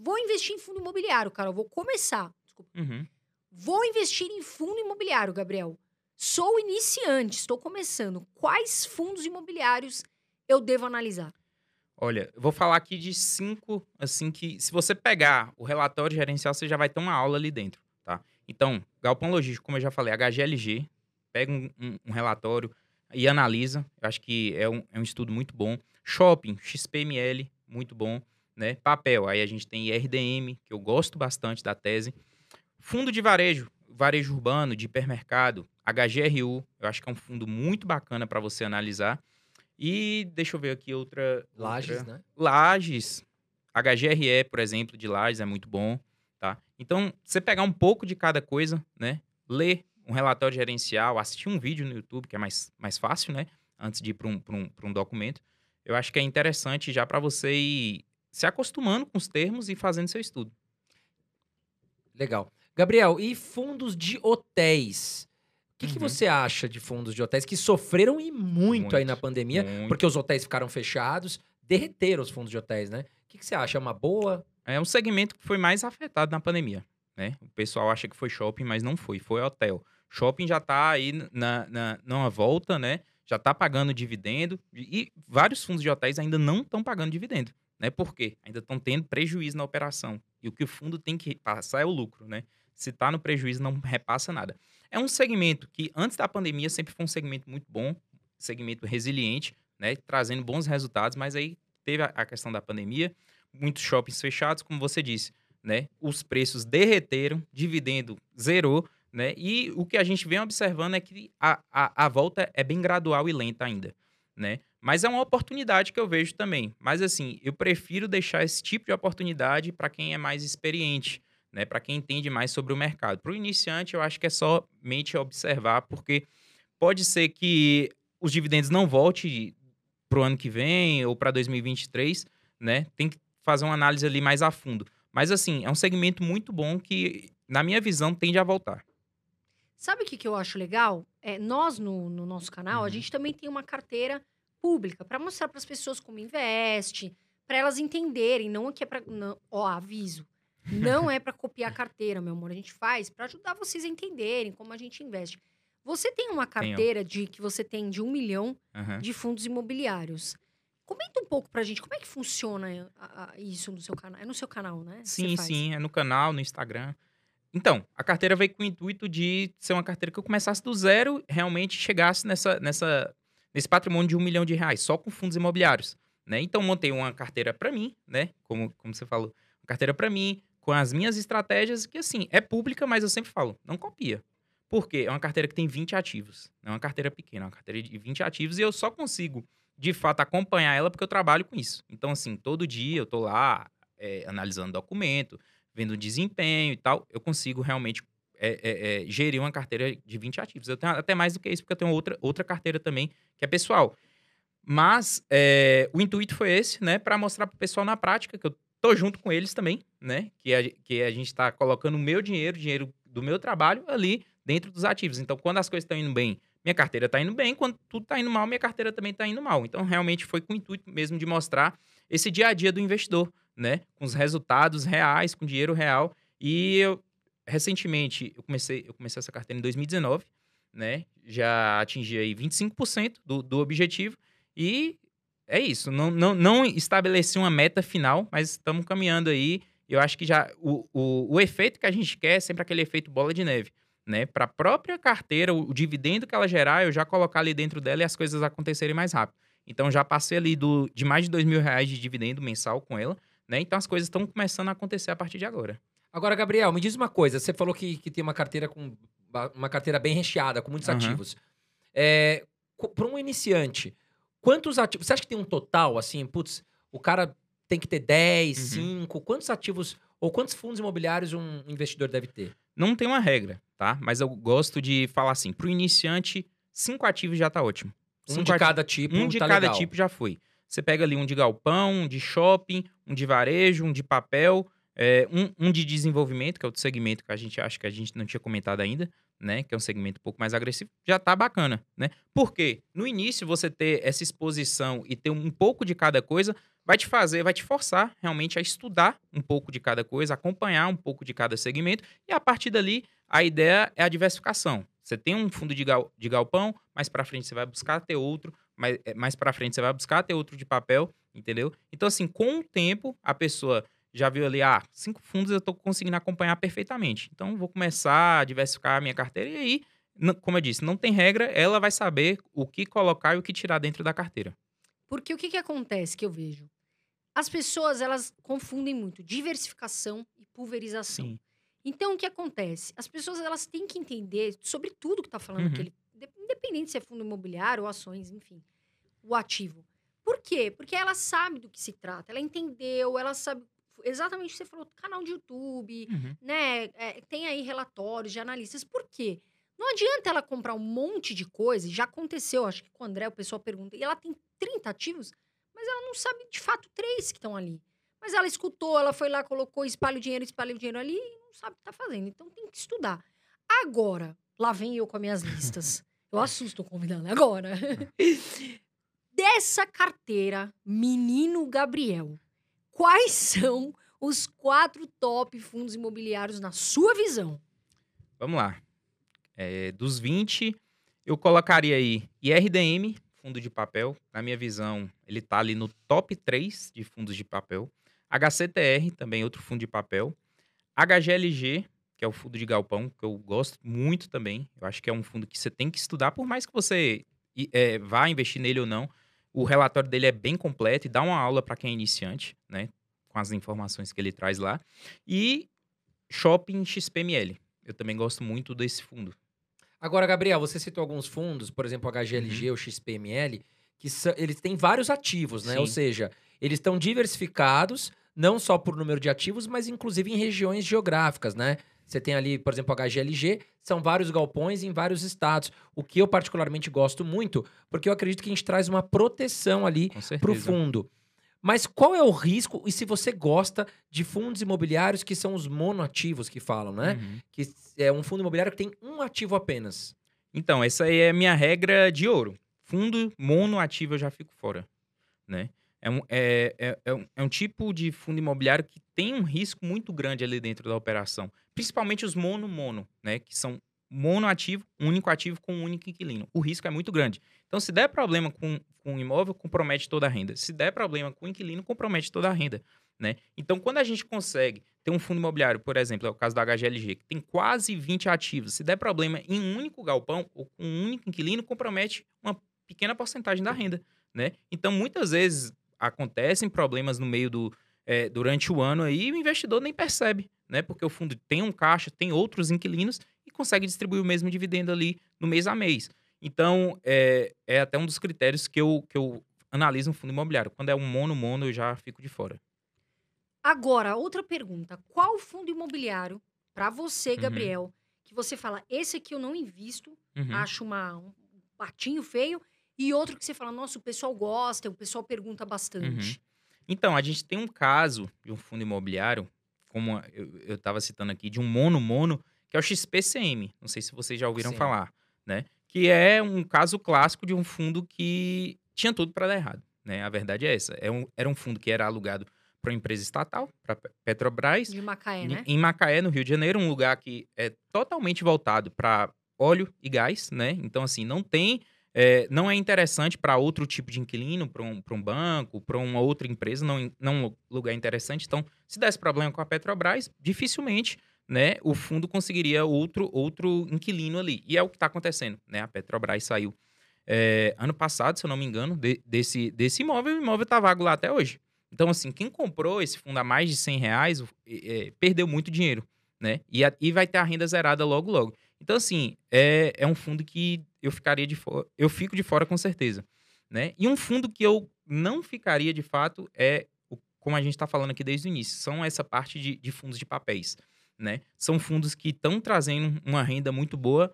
Vou investir em fundo imobiliário, cara. Eu vou começar. Desculpa. Uhum. Vou investir em fundo imobiliário, Gabriel. Sou iniciante, estou começando. Quais fundos imobiliários eu devo analisar? Olha, eu vou falar aqui de cinco, assim, que se você pegar o relatório gerencial, você já vai ter uma aula ali dentro, tá? Então, galpão logístico, como eu já falei, HGLG, pega um, um- um relatório e analisa. Eu acho que é um, é um estudo muito bom. Shopping, XPML, muito bom, né? Papel, aí a gente tem IRDM, que eu gosto bastante da tese. Fundo de varejo, varejo urbano, de hipermercado, HGRU, eu acho que é um fundo muito bacana para você analisar. E deixa eu ver aqui outra. Lages, outra. né? Lages, HGRE, por exemplo, de Lages é muito bom, tá? Então, você pegar um pouco de cada coisa, né? Ler um relatório gerencial, assistir um vídeo no YouTube, que é mais, mais fácil, né? Antes de ir para um, pra um, pra um documento. Eu acho que é interessante já para você ir se acostumando com os termos e fazendo seu estudo. Legal. Gabriel, e fundos de hotéis? O que, que Uhum. você acha de fundos de hotéis que sofreram e muito, aí Muito, na pandemia? muito. Porque os hotéis ficaram fechados, derreteram os fundos de hotéis, né? O que, que você acha? É uma boa? É um segmento que foi mais afetado na pandemia, né? O pessoal acha que foi shopping, mas não foi, foi hotel. Shopping já tá aí na, na, numa volta, né? Já tá pagando dividendo e vários fundos de hotéis ainda não estão pagando dividendo, né? Por quê? Ainda estão tendo prejuízo na operação. E o que o fundo tem que passar é o lucro, né? Se tá no prejuízo, não repassa nada. É um segmento que antes da pandemia sempre foi um segmento muito bom, segmento resiliente, né? Trazendo bons resultados, mas aí teve a, a questão da pandemia. muitos shoppings fechados, como você disse, né? Os preços derreteram, dividendo zerou, né? E o que a gente vem observando é que a, a, a volta é bem gradual e lenta ainda, né? Mas é uma oportunidade que eu vejo também. Mas assim, eu prefiro deixar esse tipo de oportunidade para quem é mais experiente, né? Para quem entende mais sobre o mercado. Para o iniciante, eu acho que é somente observar, porque pode ser que os dividendos não voltem para o ano que vem ou para 2023, né? Tem que fazer uma análise ali mais a fundo. Mas assim, é um segmento muito bom que, na minha visão, tende a voltar. Sabe o que, que eu acho legal? É, nós, no, no nosso canal, Uhum. a gente também tem uma carteira pública para mostrar para as pessoas como investe, para elas entenderem. Não é que é para. Ó, aviso. Não é para copiar a carteira, meu amor. A gente faz para ajudar vocês a entenderem como a gente investe. Você tem uma Tenho. carteira de que você tem de um milhão Aham. de fundos imobiliários. Comenta um pouco pra gente como é que funciona a- a- isso no seu canal. É no seu canal, né? Sim, sim, é no canal, no Instagram. Então, a carteira veio com o intuito de ser uma carteira que eu começasse do zero, realmente chegasse nessa, nessa, nesse patrimônio de um milhão de reais, só com fundos imobiliários. Né? Então, montei uma carteira para mim, né? Como, como você falou, uma carteira para mim, com as minhas estratégias, que assim, é pública, mas eu sempre falo, não copia. Por quê? É uma carteira que tem 20 ativos. Não é uma carteira pequena, é uma carteira de 20 ativos e eu só consigo, de fato, acompanhar ela porque eu trabalho com isso. Então, assim, todo dia eu tô lá é, analisando documento, vendo desempenho e tal, eu consigo realmente é, é, é, gerir uma carteira de 20 ativos. Eu tenho até mais do que isso, porque eu tenho outra, outra carteira também, que é pessoal. Mas é, o intuito foi esse, né? Para mostrar pro pessoal na prática, que eu tô junto com eles também, né? Que a, que a gente tá colocando o meu dinheiro, o dinheiro do meu trabalho ali dentro dos ativos. Então, quando as coisas estão indo bem, minha carteira tá indo bem. Quando tudo tá indo mal, minha carteira também tá indo mal. Então, realmente foi com o intuito mesmo de mostrar esse dia a dia do investidor, né? Com os resultados reais, com dinheiro real. E eu, recentemente, eu comecei, eu comecei essa carteira em 2019, né? Já atingi aí 25% do, do objetivo. E é isso. Não, não, não estabeleci uma meta final, mas estamos caminhando aí. Eu acho que já o, o, o efeito que a gente quer é sempre aquele efeito bola de neve. Né? Para a própria carteira, o, o dividendo que ela gerar, eu já colocar ali dentro dela e as coisas acontecerem mais rápido. Então já passei ali do, de mais de dois mil reais de dividendo mensal com ela. Né? Então as coisas estão começando a acontecer a partir de agora. Agora, Gabriel, me diz uma coisa. Você falou que, que tem uma carteira com uma carteira bem recheada, com muitos Aham. ativos. É, Para um iniciante, quantos ativos. Você acha que tem um total, assim, putz, o cara tem que ter 10, Uhum. 5? Quantos ativos ou quantos fundos imobiliários um investidor deve ter? Não tem uma regra, tá? Mas eu gosto de falar assim: para o iniciante, cinco ativos já tá ótimo. Um Cinco de ati- cada tipo. Um de tá cada legal. tipo já foi. Você pega ali um de galpão, um de shopping, um de varejo, um de papel, é, um, um de desenvolvimento, que é outro segmento que a gente acha que a gente não tinha comentado ainda, né? Que é um segmento um pouco mais agressivo, já tá bacana, né? Por quê? No início, você ter essa exposição e ter um pouco de cada coisa vai te fazer, vai te forçar realmente a estudar um pouco de cada coisa, acompanhar um pouco de cada segmento, e a partir dali, a ideia é a diversificação. Você tem um fundo de, gal, de galpão, mais para frente você vai buscar ter outro, mais, eh, mais para frente você vai buscar ter outro de papel, entendeu? Então, assim, com o tempo, a pessoa já viu ali, ah, cinco fundos eu tô conseguindo acompanhar perfeitamente. Então, vou começar a diversificar a minha carteira e aí, como eu disse, não tem regra, ela vai saber o que colocar e o que tirar dentro da carteira. Porque o que, que acontece que eu vejo? As pessoas, elas confundem muito diversificação e pulverização. Então, o que acontece? As pessoas, elas têm que entender sobre tudo que tá falando Uhum. aquele... de- Independente se é fundo imobiliário ou ações, enfim. O ativo. Por quê? Porque ela sabe do que se trata. Ela entendeu, ela sabe exatamente o que você falou. Canal de YouTube, Uhum. né? é, tem aí relatórios de analistas. Por quê? Não adianta ela comprar um monte de coisa. Já aconteceu, acho que com o André o pessoal pergunta. E ela tem 30 ativos, mas ela não sabe de fato três que estão ali. Mas ela escutou, ela foi lá, colocou, espalha o dinheiro, espalha o dinheiro ali e não sabe o que tá fazendo. Então tem que estudar. Agora, lá vem eu com as minhas listas. Eu assusto o convidado. Agora. Dessa carteira, menino Gabriel, quais são os quatro top fundos imobiliários na sua visão? Vamos lá. É, dos 20, eu colocaria aí IRDM, fundo de papel. Na minha visão, ele tá ali no top 3 de fundos de papel. HCTR, também outro fundo de papel. HGLG, que é o fundo de galpão, que eu gosto muito também. Eu acho que é um fundo que você tem que estudar, por mais que você é, vá investir nele ou não. O relatório dele é bem completo e dá uma aula para quem é iniciante, né? Com as informações que ele traz lá. E Shopping XPML. Eu também gosto muito desse fundo. Agora, Gabriel, você citou alguns fundos, por exemplo, HGLG ou XPML, que são, eles têm vários ativos, né? Sim. Ou seja, eles estão diversificados, não só por número de ativos, mas inclusive em regiões geográficas, né? Você tem ali, por exemplo, o HGLG, são vários galpões em vários estados. O que eu particularmente gosto muito, porque eu acredito que a gente traz uma proteção ali para o fundo. Mas qual é o risco e se você gosta de fundos imobiliários que são os monoativos que falam, né? Uhum. Que é um fundo imobiliário que tem um ativo apenas. Então, essa aí é a minha regra de ouro. Fundo monoativo eu já fico fora, né? É um, é, é, é um, é um tipo de fundo imobiliário que tem um risco muito grande ali dentro da operação. Principalmente os mono-mono, né? Que são monoativo, único ativo com um único inquilino. O risco é muito grande. Então, se der problema com, com o imóvel, compromete toda a renda. Se der problema com o inquilino, compromete toda a renda. Né? Então, quando a gente consegue ter um fundo imobiliário, por exemplo, é o caso da HGLG, que tem quase 20 ativos, se der problema em um único galpão ou com um único inquilino, compromete uma pequena porcentagem da renda. Né? Então, muitas vezes acontecem problemas no meio do. é, durante o ano aí, o investidor nem percebe, né? Porque o fundo tem um caixa, tem outros inquilinos e consegue distribuir o mesmo dividendo ali no mês a mês. Então, é, é até um dos critérios que eu, que eu analiso um fundo imobiliário. Quando é um mono-mono, eu já fico de fora. Agora, outra pergunta. Qual fundo imobiliário, pra você, Uhum. Gabriel, que você fala, esse aqui eu não invisto, Uhum. acho uma, um patinho feio, e outro que você fala, nossa, o pessoal gosta, o pessoal pergunta bastante. Então, a gente tem um caso de um fundo imobiliário, como eu estava citando aqui, de um mono-mono, que é o XPCM. Não sei se vocês já ouviram Sim. falar, né? Que é um caso clássico de um fundo que tinha tudo para dar errado, né? A verdade é essa. É um- era um fundo que era alugado para uma empresa estatal, para Petrobras, De Macaé, né? em Macaé, no Rio de Janeiro, um lugar que é totalmente voltado para óleo e gás, né? Então, assim, não tem. É, não é interessante para outro tipo de inquilino, para um, um banco, para uma outra empresa, não, não um lugar interessante. Então, se desse problema com a Petrobras, dificilmente né, o fundo conseguiria outro, outro inquilino ali. E é o que está acontecendo. Né? A Petrobras saiu é, ano passado, se eu não me engano, de- desse, desse imóvel, o imóvel está vago lá até hoje. Então, assim, quem comprou esse fundo a mais de 100 reais o- é, perdeu muito dinheiro, né? E, a- e vai ter a renda zerada logo, logo. Então, assim, é, é um fundo que eu ficaria de fora, eu fico de fora com certeza, né? E um fundo que eu não ficaria de fato é, o- como a gente está falando aqui desde o início, são essa parte de, de fundos de papéis, né? São fundos que estão trazendo uma renda muito boa.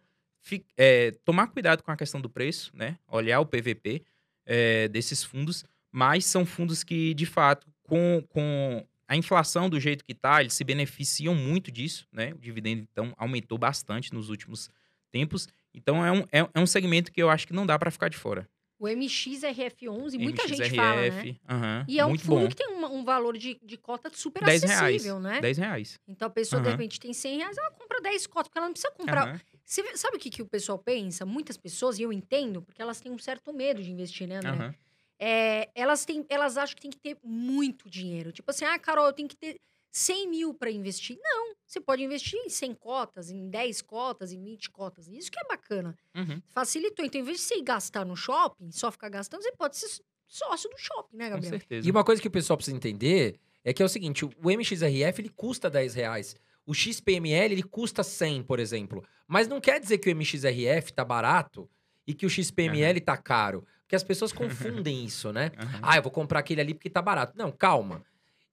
É, tomar cuidado com a questão do preço, né? Olhar o PVP é, desses fundos, mas são fundos que, de fato, com, com a inflação do jeito que está, eles se beneficiam muito disso, né? O dividendo, então, aumentou bastante nos últimos tempos. Então, é um, é, é um segmento que eu acho que não dá para ficar de fora. O MXRF11, muita gente fala, né? MXRF, aham, E é um fundo bom. que tem uma- um valor de, de cota super 10 reais. acessível, né? 10 reais. Então a pessoa, de Aham. repente, tem 100 reais, ela compra 10 cotas, porque ela não precisa comprar. Aham, Você sabe o que, que o pessoal pensa? Muitas pessoas, e eu entendo, porque elas têm um certo medo de investir, né, André? aham. É, elas, têm, elas acham que tem que ter muito dinheiro. Tipo assim, ah, Carol, eu tenho que ter 100 mil para investir. Não, você pode investir em 100 cotas, em 10 cotas, em 20 cotas. Isso que é bacana. Uhum, Facilitou. Então, em vez de você ir gastar no shopping, só ficar gastando, você pode ser sócio do shopping, né, com Gabriel? certeza. E uma coisa que o pessoal precisa entender é que é o seguinte, o MXRF ele custa 10 reais. O XPML ele custa 100, por exemplo. Mas não quer dizer que o MXRF tá barato e que o XPML tá caro. Porque as pessoas confundem isso, né? Aham. Ah, eu vou comprar aquele ali porque tá barato. Não, calma.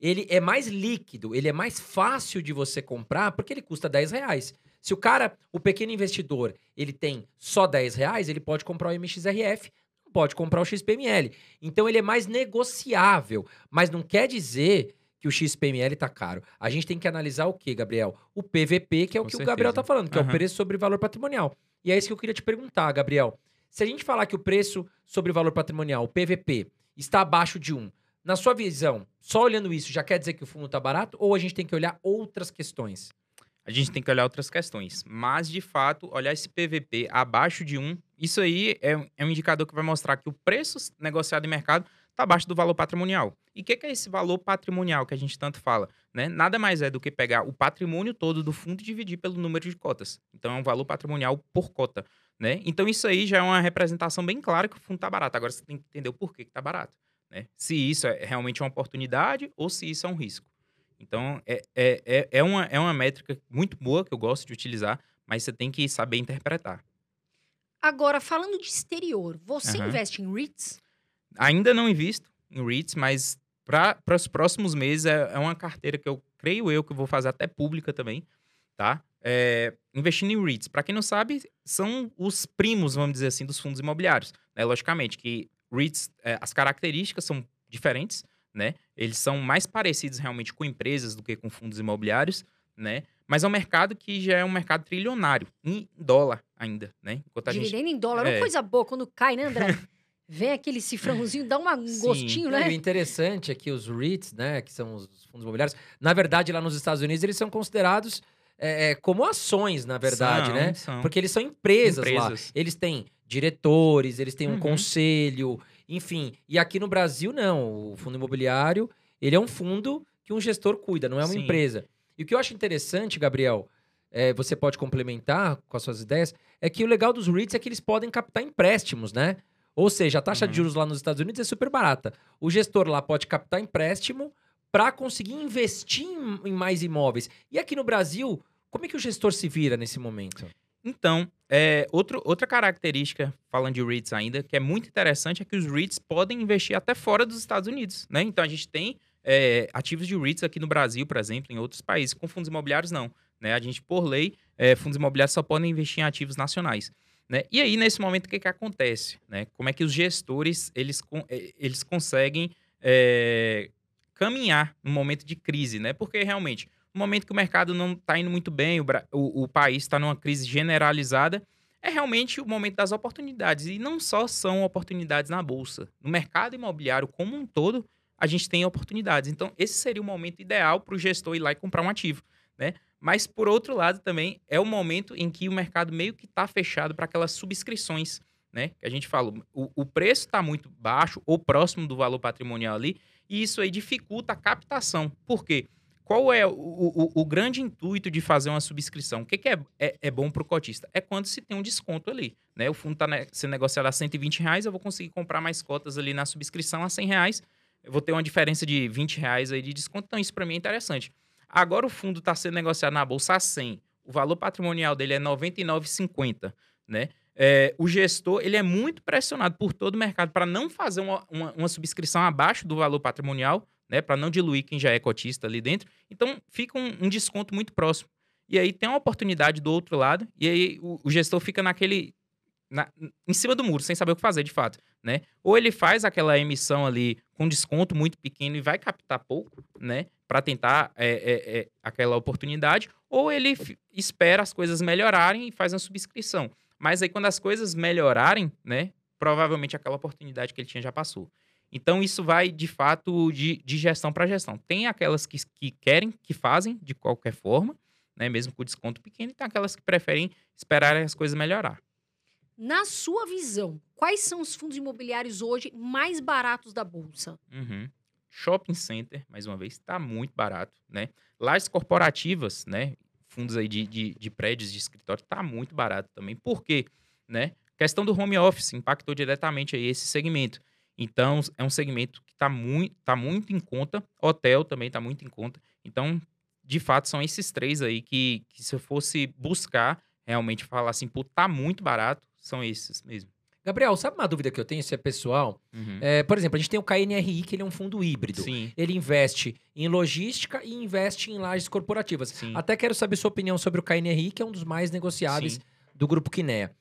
Ele é mais líquido, ele é mais fácil de você comprar porque ele custa 10 reais. Se o cara, o pequeno investidor, ele tem só 10 reais, ele pode comprar o MXRF, não pode comprar o XPML. Então ele é mais negociável, mas não quer dizer que o XPML tá caro. A gente tem que analisar o que, Gabriel? O PVP, que é o Com que o certeza. Gabriel tá falando, que é o preço sobre valor patrimonial. E é isso que eu queria te perguntar, Gabriel. Se a gente falar que o preço sobre valor patrimonial, o PVP, está abaixo de 1, na sua visão, só olhando isso, já quer dizer que o fundo está barato? Ou a gente tem que olhar outras questões? A gente tem que olhar outras questões. Mas, de fato, olhar esse PVP abaixo de 1, isso aí é, um- é um indicador que vai mostrar que o preço negociado em mercado está abaixo do valor patrimonial. E o que, que é esse valor patrimonial que a gente tanto fala? Né? Nada mais é do que pegar o patrimônio todo do fundo e dividir pelo número de cotas. Então, é um valor patrimonial por cota. Né? Então, isso aí já é uma representação bem clara que o fundo está barato. Agora, você tem que entender o porquê que está barato. né? Se isso é realmente uma oportunidade ou se isso é um risco. Então, é, é, é, é, uma, é uma métrica muito boa que eu gosto de utilizar, mas você tem que saber interpretar. Agora, falando de exterior, você Aham. investe em REITs? Ainda não invisto em REITs, mas para os próximos meses é, é uma carteira que eu creio eu que eu vou fazer até pública também, tá? É, investindo em REITs. Para quem não sabe, são os primos, vamos dizer assim, dos fundos imobiliários. Né? Logicamente que REITs, é, as características são diferentes, né? Eles são mais parecidos realmente com empresas do que com fundos imobiliários, né? Mas é um mercado que já é um mercado trilionário, em dólar ainda, né? Enquanto a gente Dividendo em dólar. É é. uma coisa boa quando cai, né, André? Vem aquele cifrãozinho, dá um Sim. gostinho, Não, e o né? interessante é que os REITs, né, que são os fundos imobiliários, na verdade, lá nos Estados Unidos, eles são considerados é, é, como ações, na verdade, São, né? são. Porque eles são empresas, lá. Empresas. Eles têm diretores, eles têm um Uhum. conselho, enfim. E aqui no Brasil, não. O fundo imobiliário, ele é um fundo que um gestor cuida, não é uma Sim. empresa. E o que eu acho interessante, Gabriel, é, você pode complementar com as suas ideias, é que o legal dos REITs é que eles podem captar empréstimos, né? Ou seja, a taxa de Uhum. juros lá nos Estados Unidos é super barata. O gestor lá pode captar empréstimo para conseguir investir em, mais imóveis. E aqui no Brasil, como é que o gestor se vira nesse momento? Então, é, outro, outra característica, falando de REITs ainda, que é muito interessante, é que os REITs podem investir até fora dos Estados Unidos, né? Então, a gente tem é, ativos de REITs aqui no Brasil, por exemplo, em outros países. Com fundos imobiliários, não. Né? A gente, por lei, é, fundos imobiliários só podem investir em ativos nacionais. Né? E aí, nesse momento, o que, que acontece? Né? Como é que os gestores, eles, eh, eles conseguem é, caminhar no momento de crise, né? Porque, realmente, no momento que o mercado não está indo muito bem, o, o- o país está numa crise generalizada, é realmente o momento das oportunidades. E não só são oportunidades na Bolsa. No mercado imobiliário como um todo, a gente tem oportunidades. Então, esse seria o momento ideal para o gestor ir lá e comprar um ativo. Né? Mas, por outro lado, também é o momento em que o mercado meio que está fechado para aquelas subscrições. Né? Que a gente fala, o, o preço está muito baixo ou próximo do valor patrimonial ali, e isso aí dificulta a captação. Por quê? Qual é o, o- o grande intuito de fazer uma subscrição? O que, que é, é, é bom para o cotista? É quando se tem um desconto ali. Né? O fundo está sendo negociado a 120 reais, eu vou conseguir comprar mais cotas ali na subscrição a 100 reais. Eu vou ter uma diferença de 20 reais aí de desconto. Então, isso para mim é interessante. Agora o fundo está sendo negociado na bolsa a 100. O valor patrimonial dele é R$ 99,50, né? É, o gestor ele é muito pressionado por todo o mercado para não fazer uma, uma, uma subscrição abaixo do valor patrimonial, né? Para não diluir quem já é cotista ali dentro. Então fica um, um desconto muito próximo. E aí tem uma oportunidade do outro lado, e aí o, o gestor fica naquele. na- em cima do muro, sem saber o que fazer de fato. Né? Ou ele faz aquela emissão ali com desconto muito pequeno e vai captar pouco, né? Para tentar é, é, é, aquela oportunidade, ou ele espera as coisas melhorarem e faz uma subscrição. Mas aí, quando as coisas melhorarem, né? Provavelmente aquela oportunidade que ele tinha já passou. Então, isso vai, de fato, de, de gestão para gestão. Tem aquelas que, que querem, que fazem de qualquer forma, né? Mesmo com desconto pequeno, e tem aquelas que preferem esperar as coisas melhorar. Na sua visão, quais são os fundos imobiliários hoje mais baratos da Bolsa? Uhum. Shopping center, mais uma vez, está muito barato, né? Lajes corporativas, né? Fundos aí de, de, de prédios de escritório, está muito barato também. Por quê? Né? Questão do home office impactou diretamente aí esse segmento. Então, é um segmento que está muito, tá muito em conta. Hotel também está muito em conta. Então, de fato, são esses três aí que, que se eu fosse buscar, realmente falar assim, pô, tá muito barato, são esses mesmo. Gabriel, sabe uma dúvida que eu tenho, isso é pessoal? Uhum. É, por exemplo, a gente tem o KNRI, que ele é um fundo híbrido. Sim, Ele investe em logística e investe em lajes corporativas. sim. Até quero saber sua opinião sobre o KNRI, que é um dos mais negociáveis sim. do grupo Kinea.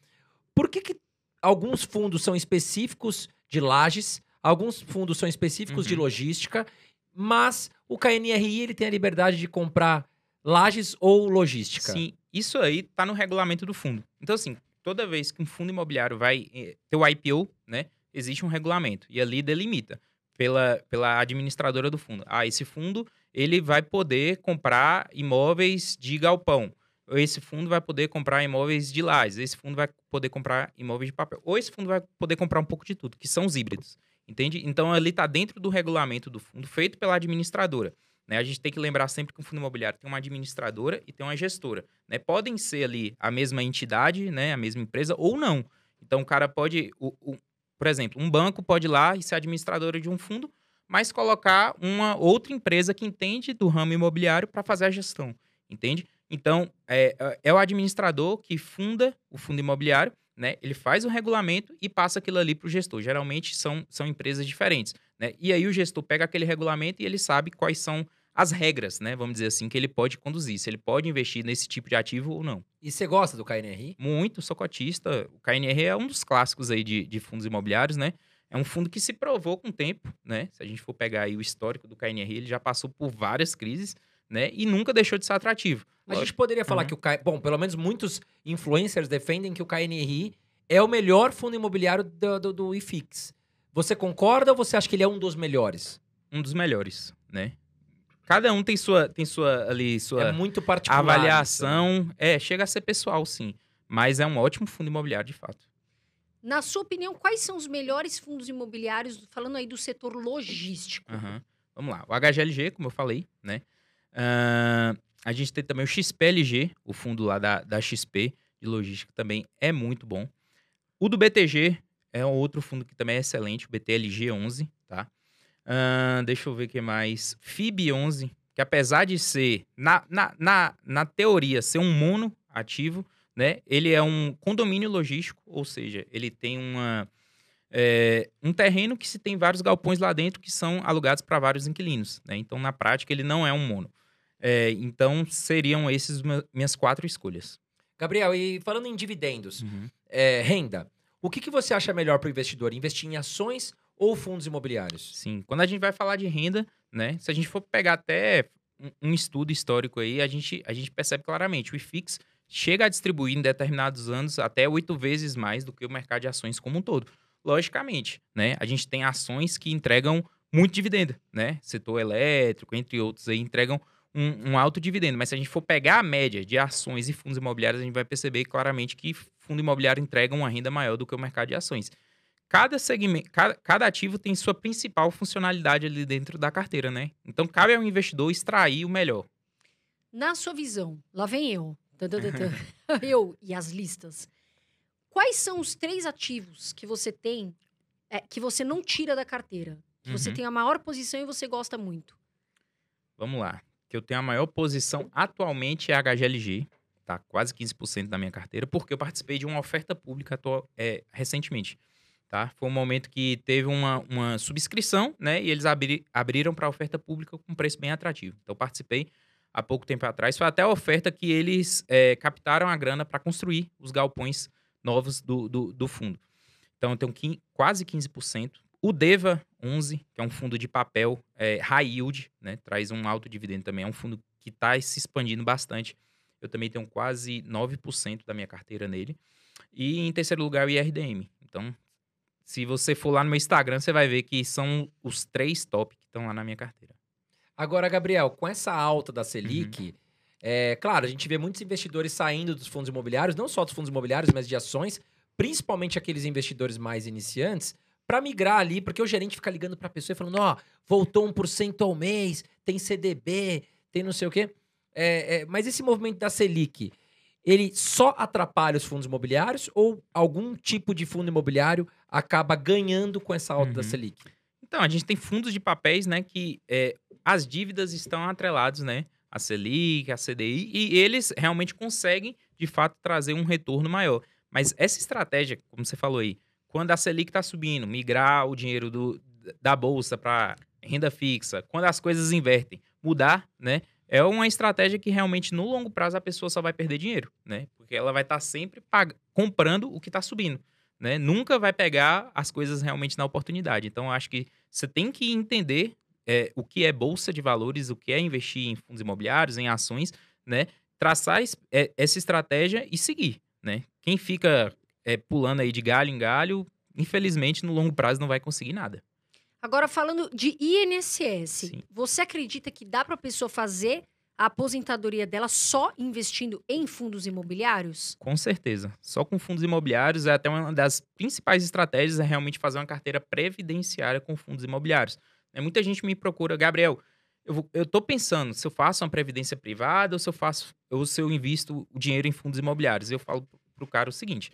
Por que, que alguns fundos são específicos de lajes, alguns fundos são específicos de Uhum. logística, mas o KNRI ele tem a liberdade de comprar lajes ou logística? Sim, isso aí tá no regulamento do fundo. Então, assim, toda vez que um fundo imobiliário vai eh, ter o IPO, né, existe um regulamento e ali delimita pela, pela administradora do fundo. Ah, esse fundo ele vai poder comprar imóveis de galpão. Ou esse fundo vai poder comprar imóveis de lajes. Esse fundo vai poder comprar imóveis de papel. Ou esse fundo vai poder comprar um pouco de tudo, que são os híbridos. Entende? Então, ali está dentro do regulamento do fundo, feito pela administradora. Né? A gente tem que lembrar sempre que um fundo imobiliário tem uma administradora e tem uma gestora. Né? Podem ser ali a mesma entidade, né? a mesma empresa, ou não. Então, o cara pode. o- o- por exemplo, um banco pode ir lá e ser administradora de um fundo, mas colocar uma outra empresa que entende do ramo imobiliário para fazer a gestão, entende? Então, é, é o administrador que funda o fundo imobiliário, né? Ele faz o regulamento e passa aquilo ali para o gestor. Geralmente são, são empresas diferentes, né? E aí o gestor pega aquele regulamento e ele sabe quais são as regras, né? Vamos dizer assim, que ele pode conduzir, se ele pode investir nesse tipo de ativo ou não. E você gosta do KNRI? Muito, sou cotista. O KNRI é um dos clássicos aí de, de fundos imobiliários, né? É um fundo que se provou com o tempo, né? Se a gente for pegar aí o histórico do KNRI, ele já passou por várias crises, né? E nunca deixou de ser atrativo. A gente poderia falar uhum. que o K... Bom, pelo menos muitos influencers defendem que o KNRI é o melhor fundo imobiliário do, do, do IFIX. Você concorda ou você acha que ele é um dos melhores? Um dos melhores, né? Cada um tem sua, tem sua ali, sua é muito particular, avaliação. Isso. É, chega a ser pessoal, sim. Mas é um ótimo fundo imobiliário, de fato. Na sua opinião, quais são os melhores fundos imobiliários, falando aí do setor logístico? Uhum. Vamos lá. O HGLG, como eu falei, né? Uh, a gente tem também o XPLG, o fundo lá da, da XP de logística também é muito bom. O do BTG é um outro fundo que também é excelente, o BTLG11, tá? Uh, deixa eu ver o que mais. FIB11, que apesar de ser, na, na, na, na teoria, ser um mono ativo, né? Ele é um condomínio logístico, ou seja, ele tem uma, é, um terreno que se tem vários galpões lá dentro que são alugados para vários inquilinos, né? Então, na prática, ele não é um mono. É, então, seriam esses minhas quatro escolhas. Gabriel, e falando em dividendos, uhum. é, renda, o que, que você acha melhor para o investidor? Investir em ações ou fundos imobiliários? Sim, quando a gente vai falar de renda, né? Se a gente for pegar até um, estudo histórico aí, a gente, a gente percebe claramente o IFIX chega a distribuir em determinados anos até oito vezes mais do que o mercado de ações como um todo. Logicamente, né? A gente tem ações que entregam muito dividendo, né? Setor elétrico, entre outros aí, entregam um, um, alto dividendo. Mas se a gente for pegar a média de ações e fundos imobiliários, a gente vai perceber claramente que fundo imobiliário entrega uma renda maior do que o mercado de ações. Cada segmento, cada, cada ativo tem sua principal funcionalidade ali dentro da carteira, né? Então cabe ao investidor extrair o melhor. Na sua visão, lá vem eu. eu e as listas. Quais são os três ativos que você tem é, que você não tira da carteira? Que uhum. você tem a maior posição e você gosta muito? Vamos lá que eu tenho a maior posição atualmente é a HGLG, tá? Quase 15% da minha carteira, porque eu participei de uma oferta pública atual, é, recentemente, tá? Foi um momento que teve uma, uma subscrição, né? E eles abri, abriram para oferta pública com preço bem atrativo. Então, participei há pouco tempo atrás. Foi até a oferta que eles é, captaram a grana para construir os galpões novos do, do, do fundo. Então, eu tenho 15, quase 15%. O Deva 11, que é um fundo de papel é, high yield, né? traz um alto dividendo também. É um fundo que está se expandindo bastante. Eu também tenho quase 9% da minha carteira nele. E em terceiro lugar, o IRDM. Então, se você for lá no meu Instagram, você vai ver que são os três top que estão lá na minha carteira. Agora, Gabriel, com essa alta da Selic, uhum. é claro, a gente vê muitos investidores saindo dos fundos imobiliários, não só dos fundos imobiliários, mas de ações, principalmente aqueles investidores mais iniciantes, para migrar ali, porque o gerente fica ligando para a pessoa e falando: ó, oh, voltou 1% ao mês, tem CDB, tem não sei o quê. É, é, mas esse movimento da Selic, ele só atrapalha os fundos imobiliários ou algum tipo de fundo imobiliário acaba ganhando com essa alta uhum. da Selic? Então, a gente tem fundos de papéis, né, que é, as dívidas estão atreladas, né, a Selic, a CDI, e eles realmente conseguem, de fato, trazer um retorno maior. Mas essa estratégia, como você falou aí, quando a Selic está subindo, migrar o dinheiro do, da bolsa para renda fixa, quando as coisas invertem, mudar, né? É uma estratégia que realmente no longo prazo a pessoa só vai perder dinheiro, né? Porque ela vai estar tá sempre comprando o que está subindo, né? Nunca vai pegar as coisas realmente na oportunidade. Então, acho que você tem que entender é, o que é bolsa de valores, o que é investir em fundos imobiliários, em ações, né? Traçar é, essa estratégia e seguir, né? Quem fica é, pulando aí de galho em galho, infelizmente no longo prazo não vai conseguir nada. Agora, falando de INSS, Sim. você acredita que dá para a pessoa fazer a aposentadoria dela só investindo em fundos imobiliários? Com certeza. Só com fundos imobiliários é até uma das principais estratégias é realmente fazer uma carteira previdenciária com fundos imobiliários. É, muita gente me procura, Gabriel, eu, eu tô pensando se eu faço uma previdência privada ou se eu faço ou se eu invisto o dinheiro em fundos imobiliários. Eu falo pro cara o seguinte: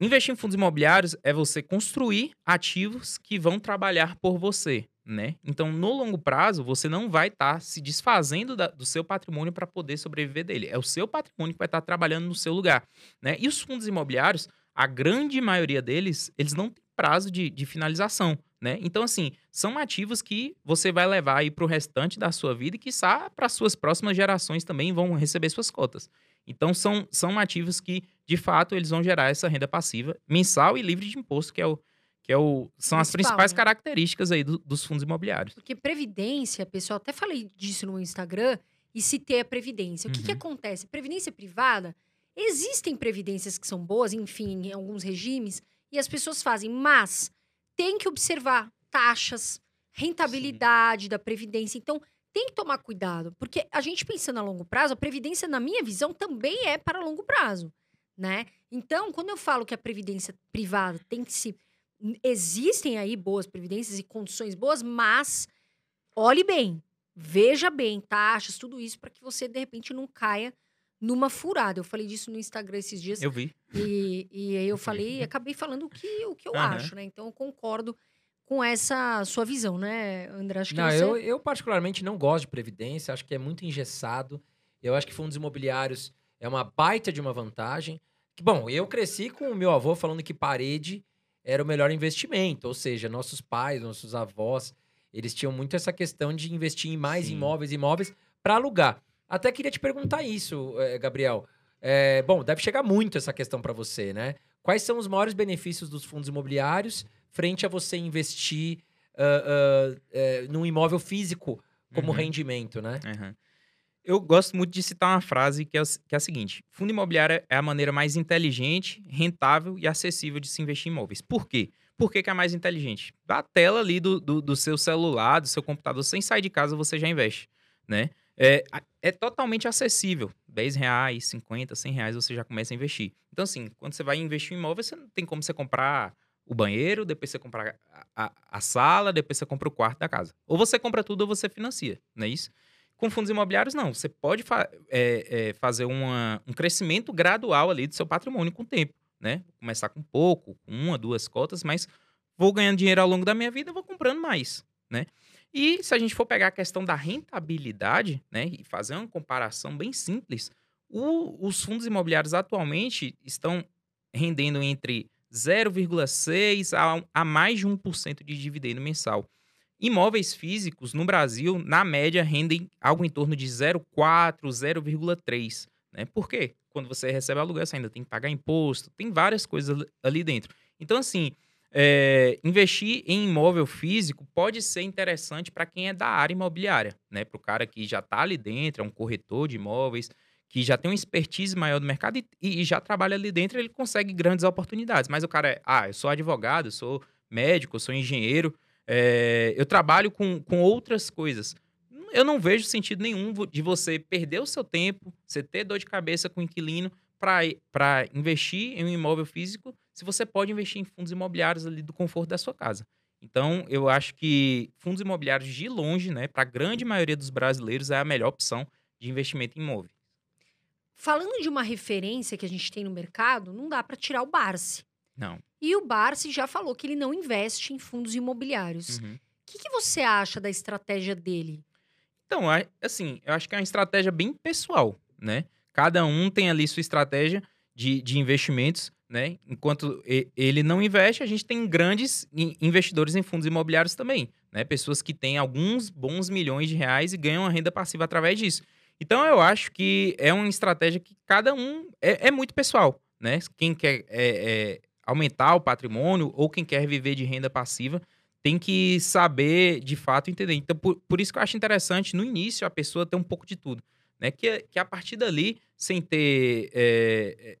investir em fundos imobiliários é você construir ativos que vão trabalhar por você, né? Então, no longo prazo, você não vai estar se desfazendo da- do seu patrimônio para poder sobreviver dele. É o seu patrimônio que vai estar trabalhando no seu lugar, né? E os fundos imobiliários, a grande maioria deles, eles não têm prazo de, de finalização, né? Então, assim, são ativos que você vai levar aí para o restante da sua vida e, quiçá, para suas próximas gerações também vão receber suas cotas. Então, são, são ativos que, de fato, eles vão gerar essa renda passiva mensal e livre de imposto, que é o que é o, são as Principal, principais né? características aí do- dos fundos imobiliários. Porque previdência, pessoal, até falei disso no meu Instagram e citei a previdência. O que, que Uhum. acontece? Previdência privada, existem previdências que são boas, enfim, em alguns regimes, e as pessoas fazem, mas tem que observar taxas, rentabilidade da previdência. Então, tem que tomar cuidado, porque a gente pensando a longo prazo, a previdência, na minha visão, também é para longo prazo, né? Então, quando eu falo que a previdência privada tem que se existem aí boas previdências e condições boas, mas olhe bem, veja bem, taxas, tudo isso, para que você, de repente, não caia numa furada. Eu falei disso no Instagram esses dias. Eu vi. E, e aí eu falei, acabei falando o que, o que eu Aham. acho, né? Então eu concordo com essa sua visão, né, André? Acho que Não, você... eu, eu particularmente não gosto de previdência, acho que é muito engessado. Eu acho que fundos imobiliários é uma baita de uma vantagem. Que, bom, eu cresci com o meu avô falando que parede era o melhor investimento, ou seja, nossos pais, nossos avós, eles tinham muito essa questão de investir em mais Sim. imóveis, imóveis para alugar. Até queria te perguntar isso, eh, Gabriel. É, bom, deve chegar muito essa questão para você, né? Quais são os maiores benefícios dos fundos imobiliários frente a você investir ah, ah, eh, num imóvel físico como Uhum. rendimento, né? Aham. Eu gosto muito de citar uma frase que é, que é a seguinte: fundo imobiliário é a maneira mais inteligente, rentável e acessível de se investir em imóveis. Por quê? Por que, que é mais inteligente? Da tela ali do, do, do seu celular, do seu computador, sem sair de casa, você já investe, né? É, é totalmente acessível. 10 reais, 50, 100 reais, você já começa a investir. Então, assim, quando você vai investir em imóvel, você não tem como você comprar o banheiro, depois você comprar a, a- a sala, depois você compra o quarto da casa. Ou você compra tudo ou você financia, não é isso? Com fundos imobiliários, não. Você pode fa- é, é, fazer uma- um crescimento gradual ali do seu patrimônio com o tempo, né? Começar com pouco, com uma, duas cotas, mas vou ganhando dinheiro ao longo da minha vida, vou comprando mais, né? E se a gente for pegar a questão da rentabilidade, né, e fazer uma comparação bem simples, o- os fundos imobiliários atualmente estão rendendo entre 0,6% a, a mais de 1% de dividendo mensal. Imóveis físicos no Brasil, na média, rendem algo em torno de 0,4%, 0,3%. Né? Por quê? Quando você recebe aluguel, você ainda tem que pagar imposto, tem várias coisas ali- dentro. Então, assim, é, investir em imóvel físico pode ser interessante para quem é da área imobiliária, né? Para o cara que já está ali dentro, é um corretor de imóveis, que já tem uma expertise maior do mercado e, e já trabalha ali dentro, ele consegue grandes oportunidades. Mas o cara é, ah, eu sou advogado, eu sou médico, eu sou engenheiro, é, eu trabalho com, com outras coisas. Eu não vejo sentido nenhum de você perder o seu tempo, você ter dor de cabeça com o inquilino para investir em um imóvel físico, se você pode investir em fundos imobiliários ali do conforto da sua casa. Então, eu acho que fundos imobiliários de longe, né, para a grande maioria dos brasileiros, é a melhor opção de investimento em imóvel. Falando de uma referência que a gente tem no mercado, não dá para tirar o Barsi. Não. E o Barsi já falou que ele não investe em fundos imobiliários. O Uhum. que, que você acha da estratégia dele? Então, a- assim, eu acho que é uma estratégia bem pessoal, né? Cada um tem ali sua estratégia de, de investimentos, né? Enquanto ele não investe, a gente tem grandes in- investidores em fundos imobiliários também, né? Pessoas que têm alguns bons milhões de reais e ganham uma renda passiva através disso. Então, eu acho que é uma estratégia que cada um é, é muito pessoal, né? Quem quer é, é, aumentar o patrimônio ou quem quer viver de renda passiva tem que saber, de fato, entender. Então, por, por isso que eu acho interessante, no início, a pessoa ter um pouco de tudo. Né? Que, que a partir dali, sem ter, é, é,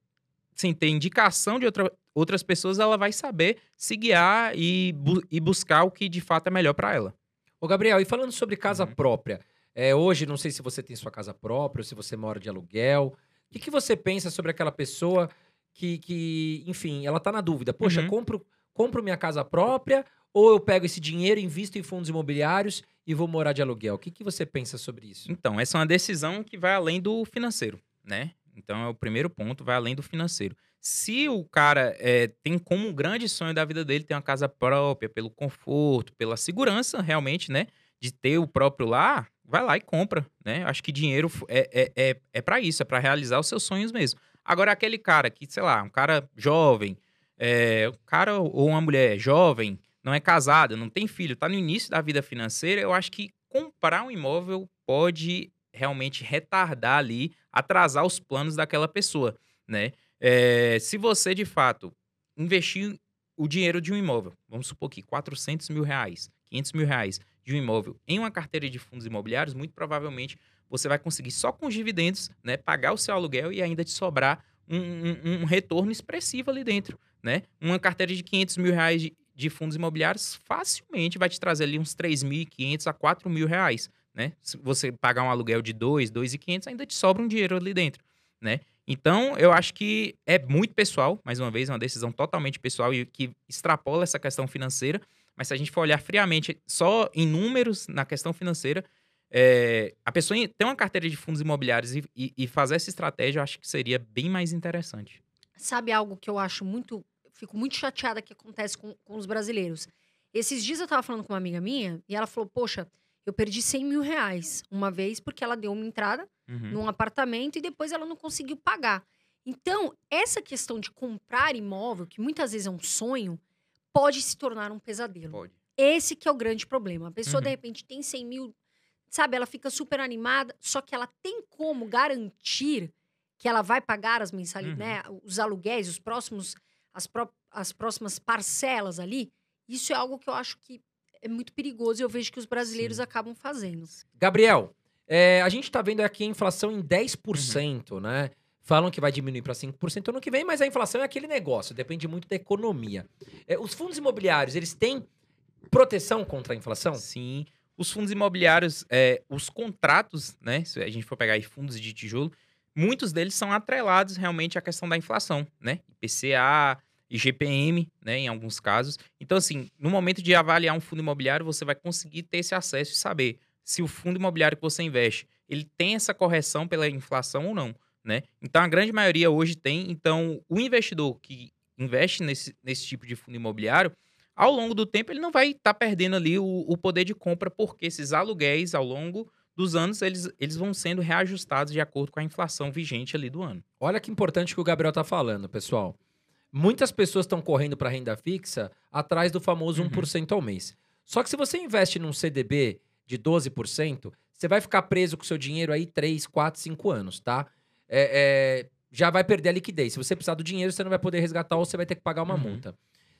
sem ter indicação de outra, outras pessoas, ela vai saber se guiar e, bu- e buscar o que de fato é melhor para ela. Ô, Gabriel, e falando sobre casa Uhum. própria, é, hoje, não sei se você tem sua casa própria, ou se você mora de aluguel. O que, que você pensa sobre aquela pessoa que, que enfim, ela tá na dúvida? Poxa, Uhum. compro, compro minha casa própria ou eu pego esse dinheiro, invisto em fundos imobiliários e vou morar de aluguel? O que, que você pensa sobre isso? Então, essa é uma decisão que vai além do financeiro, né? Então, é o primeiro ponto, vai além do financeiro. Se o cara é, tem como um grande sonho da vida dele ter uma casa própria, pelo conforto, pela segurança, realmente, né? De ter o próprio lar, vai lá e compra, né? Acho que dinheiro é, é, é, é para isso, é para realizar os seus sonhos mesmo. Agora, aquele cara que, sei lá, um cara jovem, é, um cara ou uma mulher jovem, não é casada, não tem filho, tá no início da vida financeira, eu acho que comprar um imóvel pode realmente retardar ali, atrasar os planos daquela pessoa, né? É, se você, de fato, investir o dinheiro de um imóvel, vamos supor que 400 mil reais, 500 mil reais de um imóvel em uma carteira de fundos imobiliários, muito provavelmente você vai conseguir só com os dividendos, né, pagar o seu aluguel e ainda te sobrar um, um, um retorno expressivo ali dentro, né? Uma carteira de 500 mil reais de, de fundos imobiliários facilmente vai te trazer ali uns 3.500 a 4 mil reais, né? Se você pagar um aluguel de 2, 2.500, ainda te sobra um dinheiro ali dentro, né? Então, eu acho que é muito pessoal, mais uma vez, uma decisão totalmente pessoal e que extrapola essa questão financeira. Mas se a gente for olhar friamente só em números na questão financeira, é, a pessoa ter uma carteira de fundos imobiliários e, e, e, fazer essa estratégia, eu acho que seria bem mais interessante. Sabe algo que eu acho muito. Fico muito chateada que acontece com, com os brasileiros. Esses dias eu estava falando com uma amiga minha e ela falou: Poxa, eu perdi 100 mil reais uma vez porque ela deu uma entrada uhum. num apartamento e depois ela não conseguiu pagar. Então, essa questão de comprar imóvel, que muitas vezes é um sonho, pode se tornar um pesadelo. Pode. Esse que é o grande problema. A pessoa, uhum. de repente, tem 100 mil, sabe? Ela fica super animada, só que ela tem como garantir que ela vai pagar as mensalidades, uhum. né? Os aluguéis, os próximos, as, pró as próximas parcelas ali. Isso é algo que eu acho que é muito perigoso e eu vejo que os brasileiros Sim. acabam fazendo. Gabriel, é, a gente está vendo aqui a inflação em 10%, uhum. né? Falam que vai diminuir para 5% ano que vem, mas a inflação é aquele negócio, depende muito da economia. É, os fundos imobiliários, eles têm proteção contra a inflação? Sim. Os fundos imobiliários, é, os contratos, né? Se a gente for pegar aí fundos de tijolo, muitos deles são atrelados realmente à questão da inflação, né? IPCA, e GPM, né, em alguns casos. Então, assim, no momento de avaliar um fundo imobiliário, você vai conseguir ter esse acesso e saber se o fundo imobiliário que você investe, ele tem essa correção pela inflação ou não, né? Então, a grande maioria hoje tem. Então, o investidor que investe nesse, nesse tipo de fundo imobiliário, ao longo do tempo, ele não vai estar tá perdendo ali o, o poder de compra, porque esses aluguéis, ao longo dos anos, eles, eles vão sendo reajustados de acordo com a inflação vigente ali do ano. Olha que importante que o Gabriel está falando, pessoal. Muitas pessoas estão correndo para renda fixa atrás do famoso uhum. 1% ao mês. Só que se você investe num CDB de 12%, você vai ficar preso com seu dinheiro aí 3, 4, 5 anos, tá? É, é, já vai perder a liquidez. Se você precisar do dinheiro, você não vai poder resgatar ou você vai ter que pagar uma uhum. multa.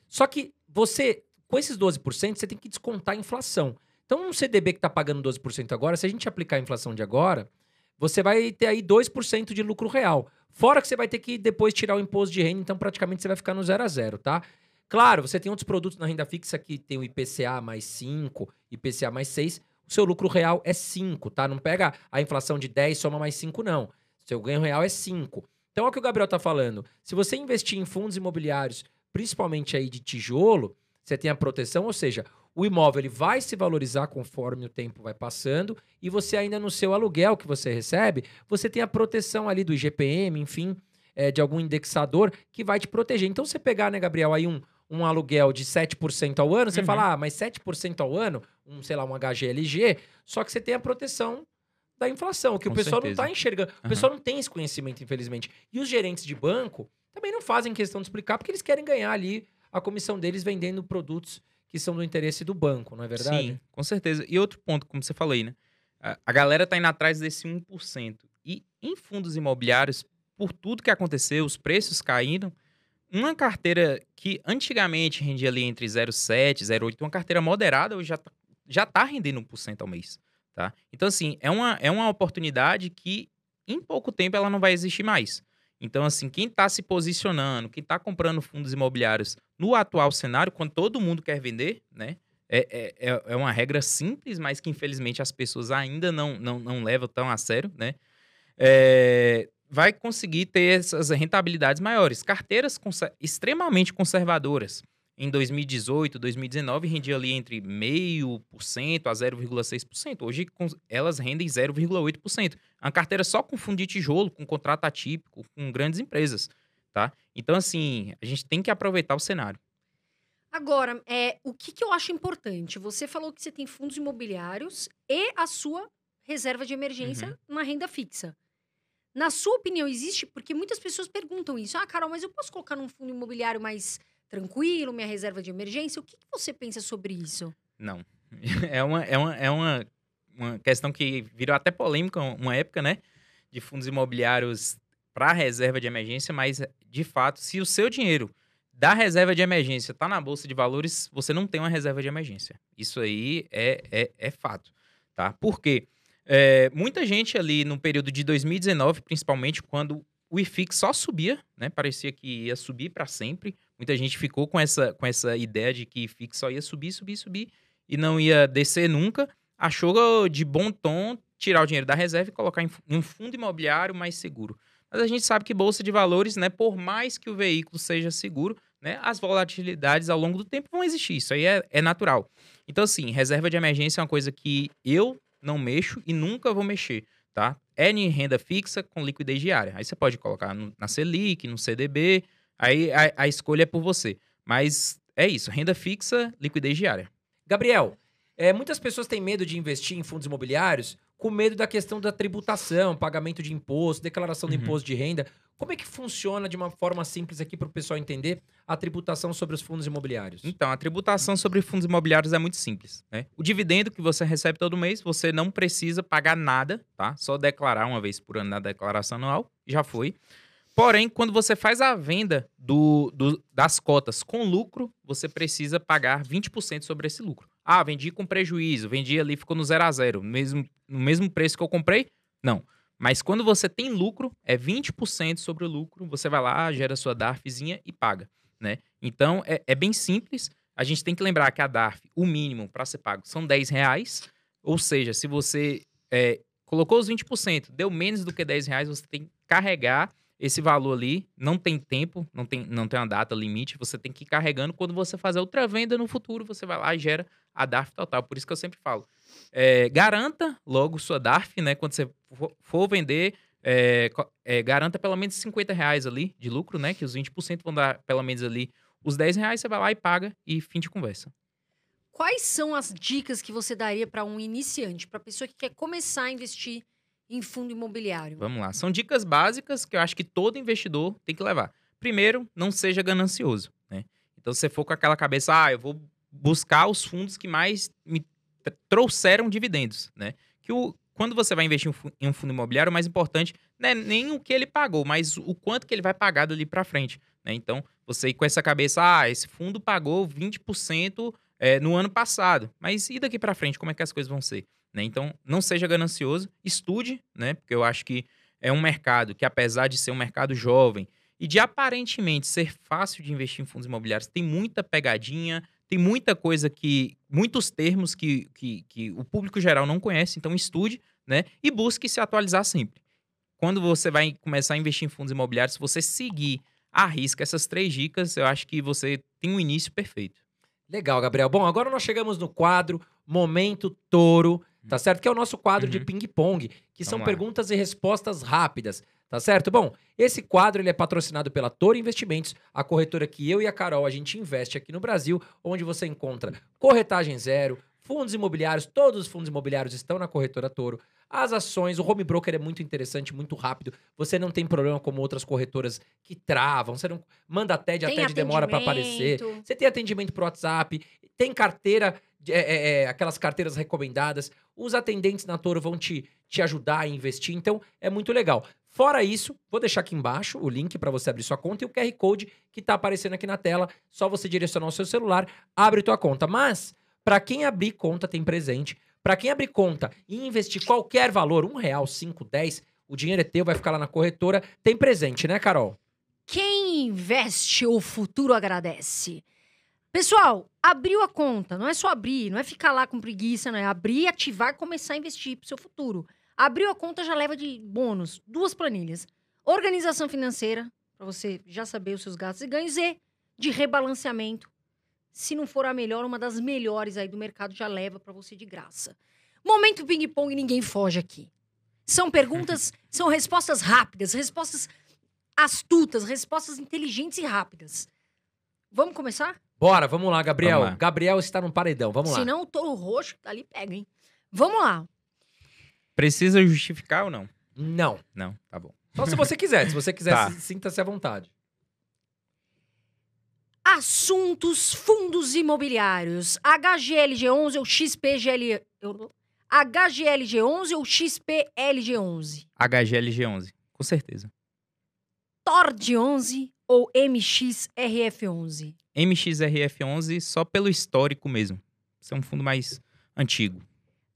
Só que você, com esses 12%, você tem que descontar a inflação. Então, um CDB que está pagando 12% agora, se a gente aplicar a inflação de agora, você vai ter aí 2% de lucro real. Fora que você vai ter que depois tirar o imposto de renda, então praticamente você vai ficar no zero a zero, tá? Claro, você tem outros produtos na renda fixa que tem o IPCA mais 5, IPCA mais 6, o seu lucro real é 5, tá? Não pega a inflação de 10 soma mais 5, não. Seu ganho real é 5. Então é o que o Gabriel tá falando. Se você investir em fundos imobiliários, principalmente aí de tijolo, você tem a proteção, ou seja, o imóvel ele vai se valorizar conforme o tempo vai passando e você ainda no seu aluguel que você recebe, você tem a proteção ali do IGPM, enfim, é, de algum indexador que vai te proteger. Então, você pegar, né, Gabriel, aí um, um aluguel de 7% ao ano, você uhum. fala, ah, mas 7% ao ano, um, sei lá, um HGLG, só que você tem a proteção da inflação, que Com o pessoal certeza. não está enxergando. Uhum. O pessoal não tem esse conhecimento, infelizmente. E os gerentes de banco também não fazem questão de explicar, porque eles querem ganhar ali a comissão deles vendendo produtos que são do interesse do banco, não é verdade? Sim, com certeza. E outro ponto, como você falou né? A galera tá indo atrás desse 1%. E em fundos imobiliários, por tudo que aconteceu, os preços caíram, uma carteira que antigamente rendia ali entre 0,7 e 0,8, uma carteira moderada, hoje já tá, já tá rendendo 1% ao mês, tá? Então, assim, é uma, é uma oportunidade que em pouco tempo ela não vai existir mais. Então, assim, quem está se posicionando, quem está comprando fundos imobiliários no atual cenário, quando todo mundo quer vender, né? É, é, é, é uma regra simples, mas que infelizmente as pessoas ainda não, não, não levam tão a sério, né? É, vai conseguir ter essas rentabilidades maiores. Carteiras extremamente conservadoras em 2018, 2019 rendia ali entre 0,5% a 0,6%. Hoje elas rendem 0,8%. A carteira só com fundo de tijolo, com contrato atípico, com grandes empresas. tá? Então, assim, a gente tem que aproveitar o cenário. Agora, é, o que, que eu acho importante? Você falou que você tem fundos imobiliários e a sua reserva de emergência na renda fixa. Na sua opinião, existe? Porque muitas pessoas perguntam isso. Ah, Carol, mas eu posso colocar num fundo imobiliário mais tranquilo, minha reserva de emergência? O que, que você pensa sobre isso? Não. É uma, é uma, é uma, uma questão que virou até polêmica uma época, né? De fundos imobiliários para reserva de emergência, mas de fato, se o seu dinheiro da reserva de emergência está na bolsa de valores, você não tem uma reserva de emergência. Isso aí é, é, é fato, tá? Por quê? É, muita gente ali no período de 2019, principalmente quando o IFIX só subia, né? Parecia que ia subir para sempre. Muita gente ficou com essa, com essa ideia de que IFIX só ia subir, subir, subir e não ia descer nunca. Achou de bom tom tirar o dinheiro da reserva e colocar em, um fundo imobiliário mais seguro. Mas a gente sabe que bolsa de valores, né, por mais que o veículo seja seguro, né, as volatilidades ao longo do tempo vão existir. Isso aí é, é natural. Então, assim, reserva de emergência é uma coisa que eu não mexo e nunca vou mexer, tá? É em renda fixa com liquidez diária. Aí você pode colocar no, na Selic, no CDB, aí a, a escolha é por você. Mas é isso, renda fixa, liquidez diária. Gabriel, é, muitas pessoas têm medo de investir em fundos imobiliários com medo da questão da tributação, pagamento de imposto, declaração de Uhum. imposto de renda. Como é que funciona de uma forma simples aqui para o pessoal entender a tributação sobre os fundos imobiliários? Então, a tributação sobre fundos imobiliários é muito simples. Né? O dividendo que você recebe todo mês, você não precisa pagar nada, tá? Só declarar uma vez por ano na declaração anual, já foi. Porém, quando você faz a venda do, do- das cotas com lucro, você precisa pagar 20% sobre esse lucro. Ah, vendi com prejuízo, vendi ali, ficou no zero a zero, mesmo, no mesmo preço que eu comprei? Não. Mas quando você tem lucro, é 20% sobre o lucro, você vai lá, gera sua DARFzinha e paga, né? Então, é, é bem simples. A gente tem que lembrar que a DARF, o mínimo para ser pago, são 10 reais. Ou seja, se você é, colocou os 20%, deu menos do que 10 reais, você tem que carregar esse valor ali. Não tem tempo, não tem, não tem uma data limite, você tem que ir carregando. Quando você fazer outra venda no futuro, você vai lá e gera a DARF total. Por isso que eu sempre falo. é, garanta logo sua DARF, né? Quando você for- vender, é, é, garanta pelo menos 50 reais ali de lucro, né? Que os 20% vão dar pelo menos ali os 10 reais, você vai lá e paga e fim de conversa. Quais são as dicas que você daria para um iniciante, para pessoa que quer começar a investir em fundo imobiliário? Vamos lá. São dicas básicas que eu acho que todo investidor tem que levar. Primeiro, não seja ganancioso, né? Então, se você for com aquela cabeça, ah, eu vou buscar os fundos que mais me tr- trouxeram dividendos, né? Que o, quando você vai investir em um fundo imobiliário, o mais importante não é nem o que ele pagou, mas o quanto que ele vai pagar dali para frente, né? Então, você com essa cabeça, ah, esse fundo pagou 20% é, no ano passado, mas e daqui para frente, como é que as coisas vão ser? né? Então, não seja ganancioso, estude, né? Porque eu acho que é um mercado que, apesar de ser um mercado jovem e de aparentemente ser fácil de investir em fundos imobiliários, tem muita pegadinha, tem muita coisa que. muitos termos que, que, que o público geral não conhece. Então, estude, né? E busque se atualizar sempre. Quando você vai começar a investir em fundos imobiliários, se você seguir à risca essas três dicas, eu acho que você tem um início perfeito. Legal, Gabriel. Bom, agora nós chegamos no quadro Momento Touro, tá certo? Que é o nosso quadro de Uhum. ping-pong, que são Vamos lá. perguntas e respostas rápidas, tá certo? Bom, esse quadro ele é patrocinado pela Toro Investimentos, a corretora que eu e a Carol a gente investe aqui no Brasil, onde você encontra corretagem zero, fundos imobiliários, todos os fundos imobiliários estão na corretora Toro. As ações, o home broker é muito interessante, muito rápido. Você não tem problema como outras corretoras que travam, você não manda TED, a TED demora para aparecer. Você tem atendimento pro WhatsApp, tem carteira, é, é, é, aquelas carteiras recomendadas. Os atendentes na Toro vão te, te ajudar a investir, então é muito legal. Fora isso, vou deixar aqui embaixo o link para você abrir sua conta e o QR Code que tá aparecendo aqui na tela. Só você direcionar o seu celular, abre tua conta. Mas, para quem abrir conta, tem presente. Para quem abrir conta e investir qualquer valor, um real, cinco, dez, o dinheiro é teu, vai ficar lá na corretora, tem presente, né, Carol? Quem investe, o futuro agradece. Pessoal, abriu a conta. Não é só abrir, não é ficar lá com preguiça, não é abrir, ativar começar a investir pro seu futuro. Abriu a conta já leva de bônus duas planilhas. Organização financeira, para você já saber os seus gastos e ganhos, e de rebalanceamento. Se não for a melhor, uma das melhores aí do mercado já leva para você de graça. Momento ping-pong, ninguém foge aqui. São perguntas, são respostas rápidas, respostas astutas, respostas inteligentes e rápidas. Vamos começar? Bora, vamos lá, Gabriel. Vamos lá. Gabriel está no paredão, vamos lá. Senão o touro roxo que tá ali pega, hein? Vamos lá. Precisa justificar ou não? Não. Não, tá bom. Só se você quiser. Se você quiser, Tá. se- sinta-se à vontade. Assuntos fundos imobiliários. HGLG11 ou XPGL... eu- HGLG11 ou XPLG11? HGLG11, com certeza. TORD11 ou MXRF11? MXRF11 só pelo histórico mesmo. Isso é um fundo mais antigo.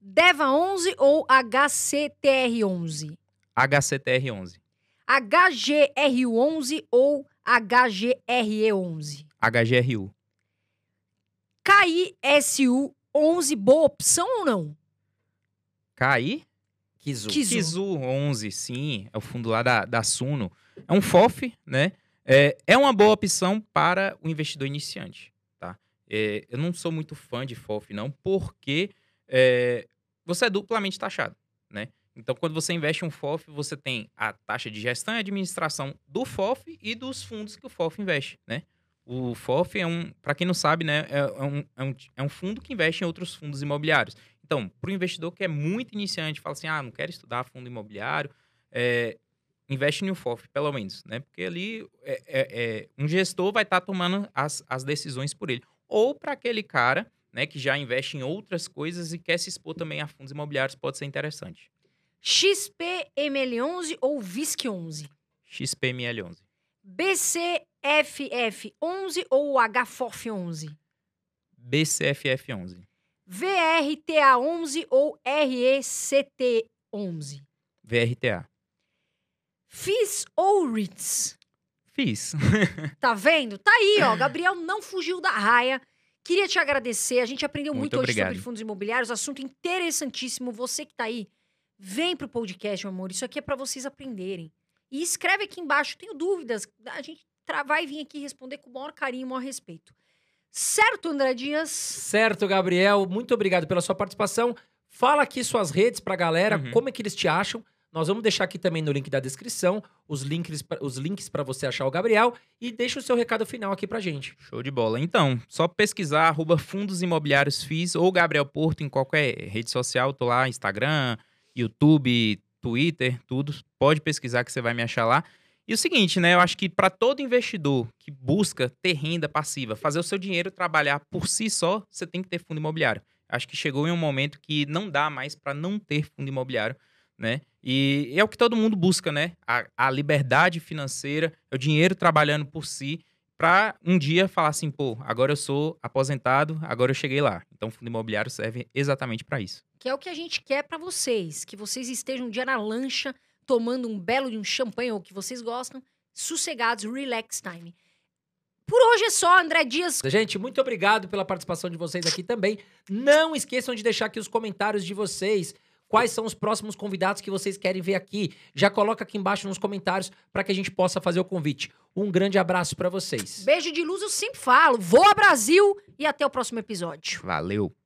DEVA11 ou HCTR11? HCTR11. HGRU11 ou HGRE11? HGRU. KISU11, boa opção ou não? KI? Kizu. Kizu. Kizu 11, sim. É o fundo lá da, da Suno. É um FOF, né? É, é uma boa opção para o investidor iniciante, tá? É, eu não sou muito fã de FOF, não, porque é, você é duplamente taxado, né? Então, quando você investe um FOF, você tem a taxa de gestão e administração do FOF e dos fundos que o FOF investe, né? O FOF é um, para quem não sabe, né, é, é um, é, um, é um fundo que investe em outros fundos imobiliários. Então, para o investidor que é muito iniciante, fala assim, ah, não quero estudar fundo imobiliário, é, investe no FOF, pelo menos, né? Porque ali é, é- é- um gestor vai estar tomando as, as decisões por ele. Ou para aquele cara, né, que já investe em outras coisas e quer se expor também a fundos imobiliários, pode ser interessante. XPML11 ou VISC11? XPML11. BCFF11 ou HFOF11? BCFF11. VRTA11 ou RECT11? VRTA. FIS ou REITs? Fiz. Tá vendo? Tá aí, ó. Gabriel não fugiu da raia. Queria te agradecer. A gente aprendeu muito, Muito hoje sobre fundos imobiliários. Assunto interessantíssimo. Você que tá aí, vem pro podcast, meu amor. Isso aqui é pra vocês aprenderem. E escreve aqui embaixo. Tenho dúvidas. A gente vai vir aqui responder com o maior carinho e o maior respeito. Certo, André Dias? Certo, Gabriel. Muito obrigado pela sua participação. Fala aqui suas redes pra galera, Uhum. como é que eles te acham. Nós vamos deixar aqui também no link da descrição os links, os links para você achar o Gabriel e deixa o seu recado final aqui pra gente. Show de bola. Então, só pesquisar arroba fundos imobiliários FIS ou Gabriel Porto em qualquer rede social. Tô lá, Instagram, YouTube, Twitter, tudo. Pode pesquisar que você vai me achar lá. E o seguinte, né? Eu acho que para todo investidor que busca ter renda passiva, fazer o seu dinheiro trabalhar por si só, você tem que ter fundo imobiliário. Acho que chegou em um momento que não dá mais para não ter fundo imobiliário, né? E é o que todo mundo busca, né? A, a liberdade financeira, é o dinheiro trabalhando por si para um dia falar assim, pô, agora eu sou aposentado, agora eu cheguei lá. Então, o fundo imobiliário serve exatamente para isso. Que é o que a gente quer pra vocês. Que vocês estejam um dia na lancha, tomando um belo de um champanhe ou o que vocês gostam, sossegados, relax time. Por hoje é só, André Dias. Gente, muito obrigado pela participação de vocês aqui também. Não esqueçam de deixar aqui os comentários de vocês. Quais são os próximos convidados que vocês querem ver aqui? Já coloca aqui embaixo nos comentários para que a gente possa fazer o convite. Um grande abraço para vocês. Beijo de luz, eu sempre falo. Voa Brasil e até o próximo episódio. Valeu!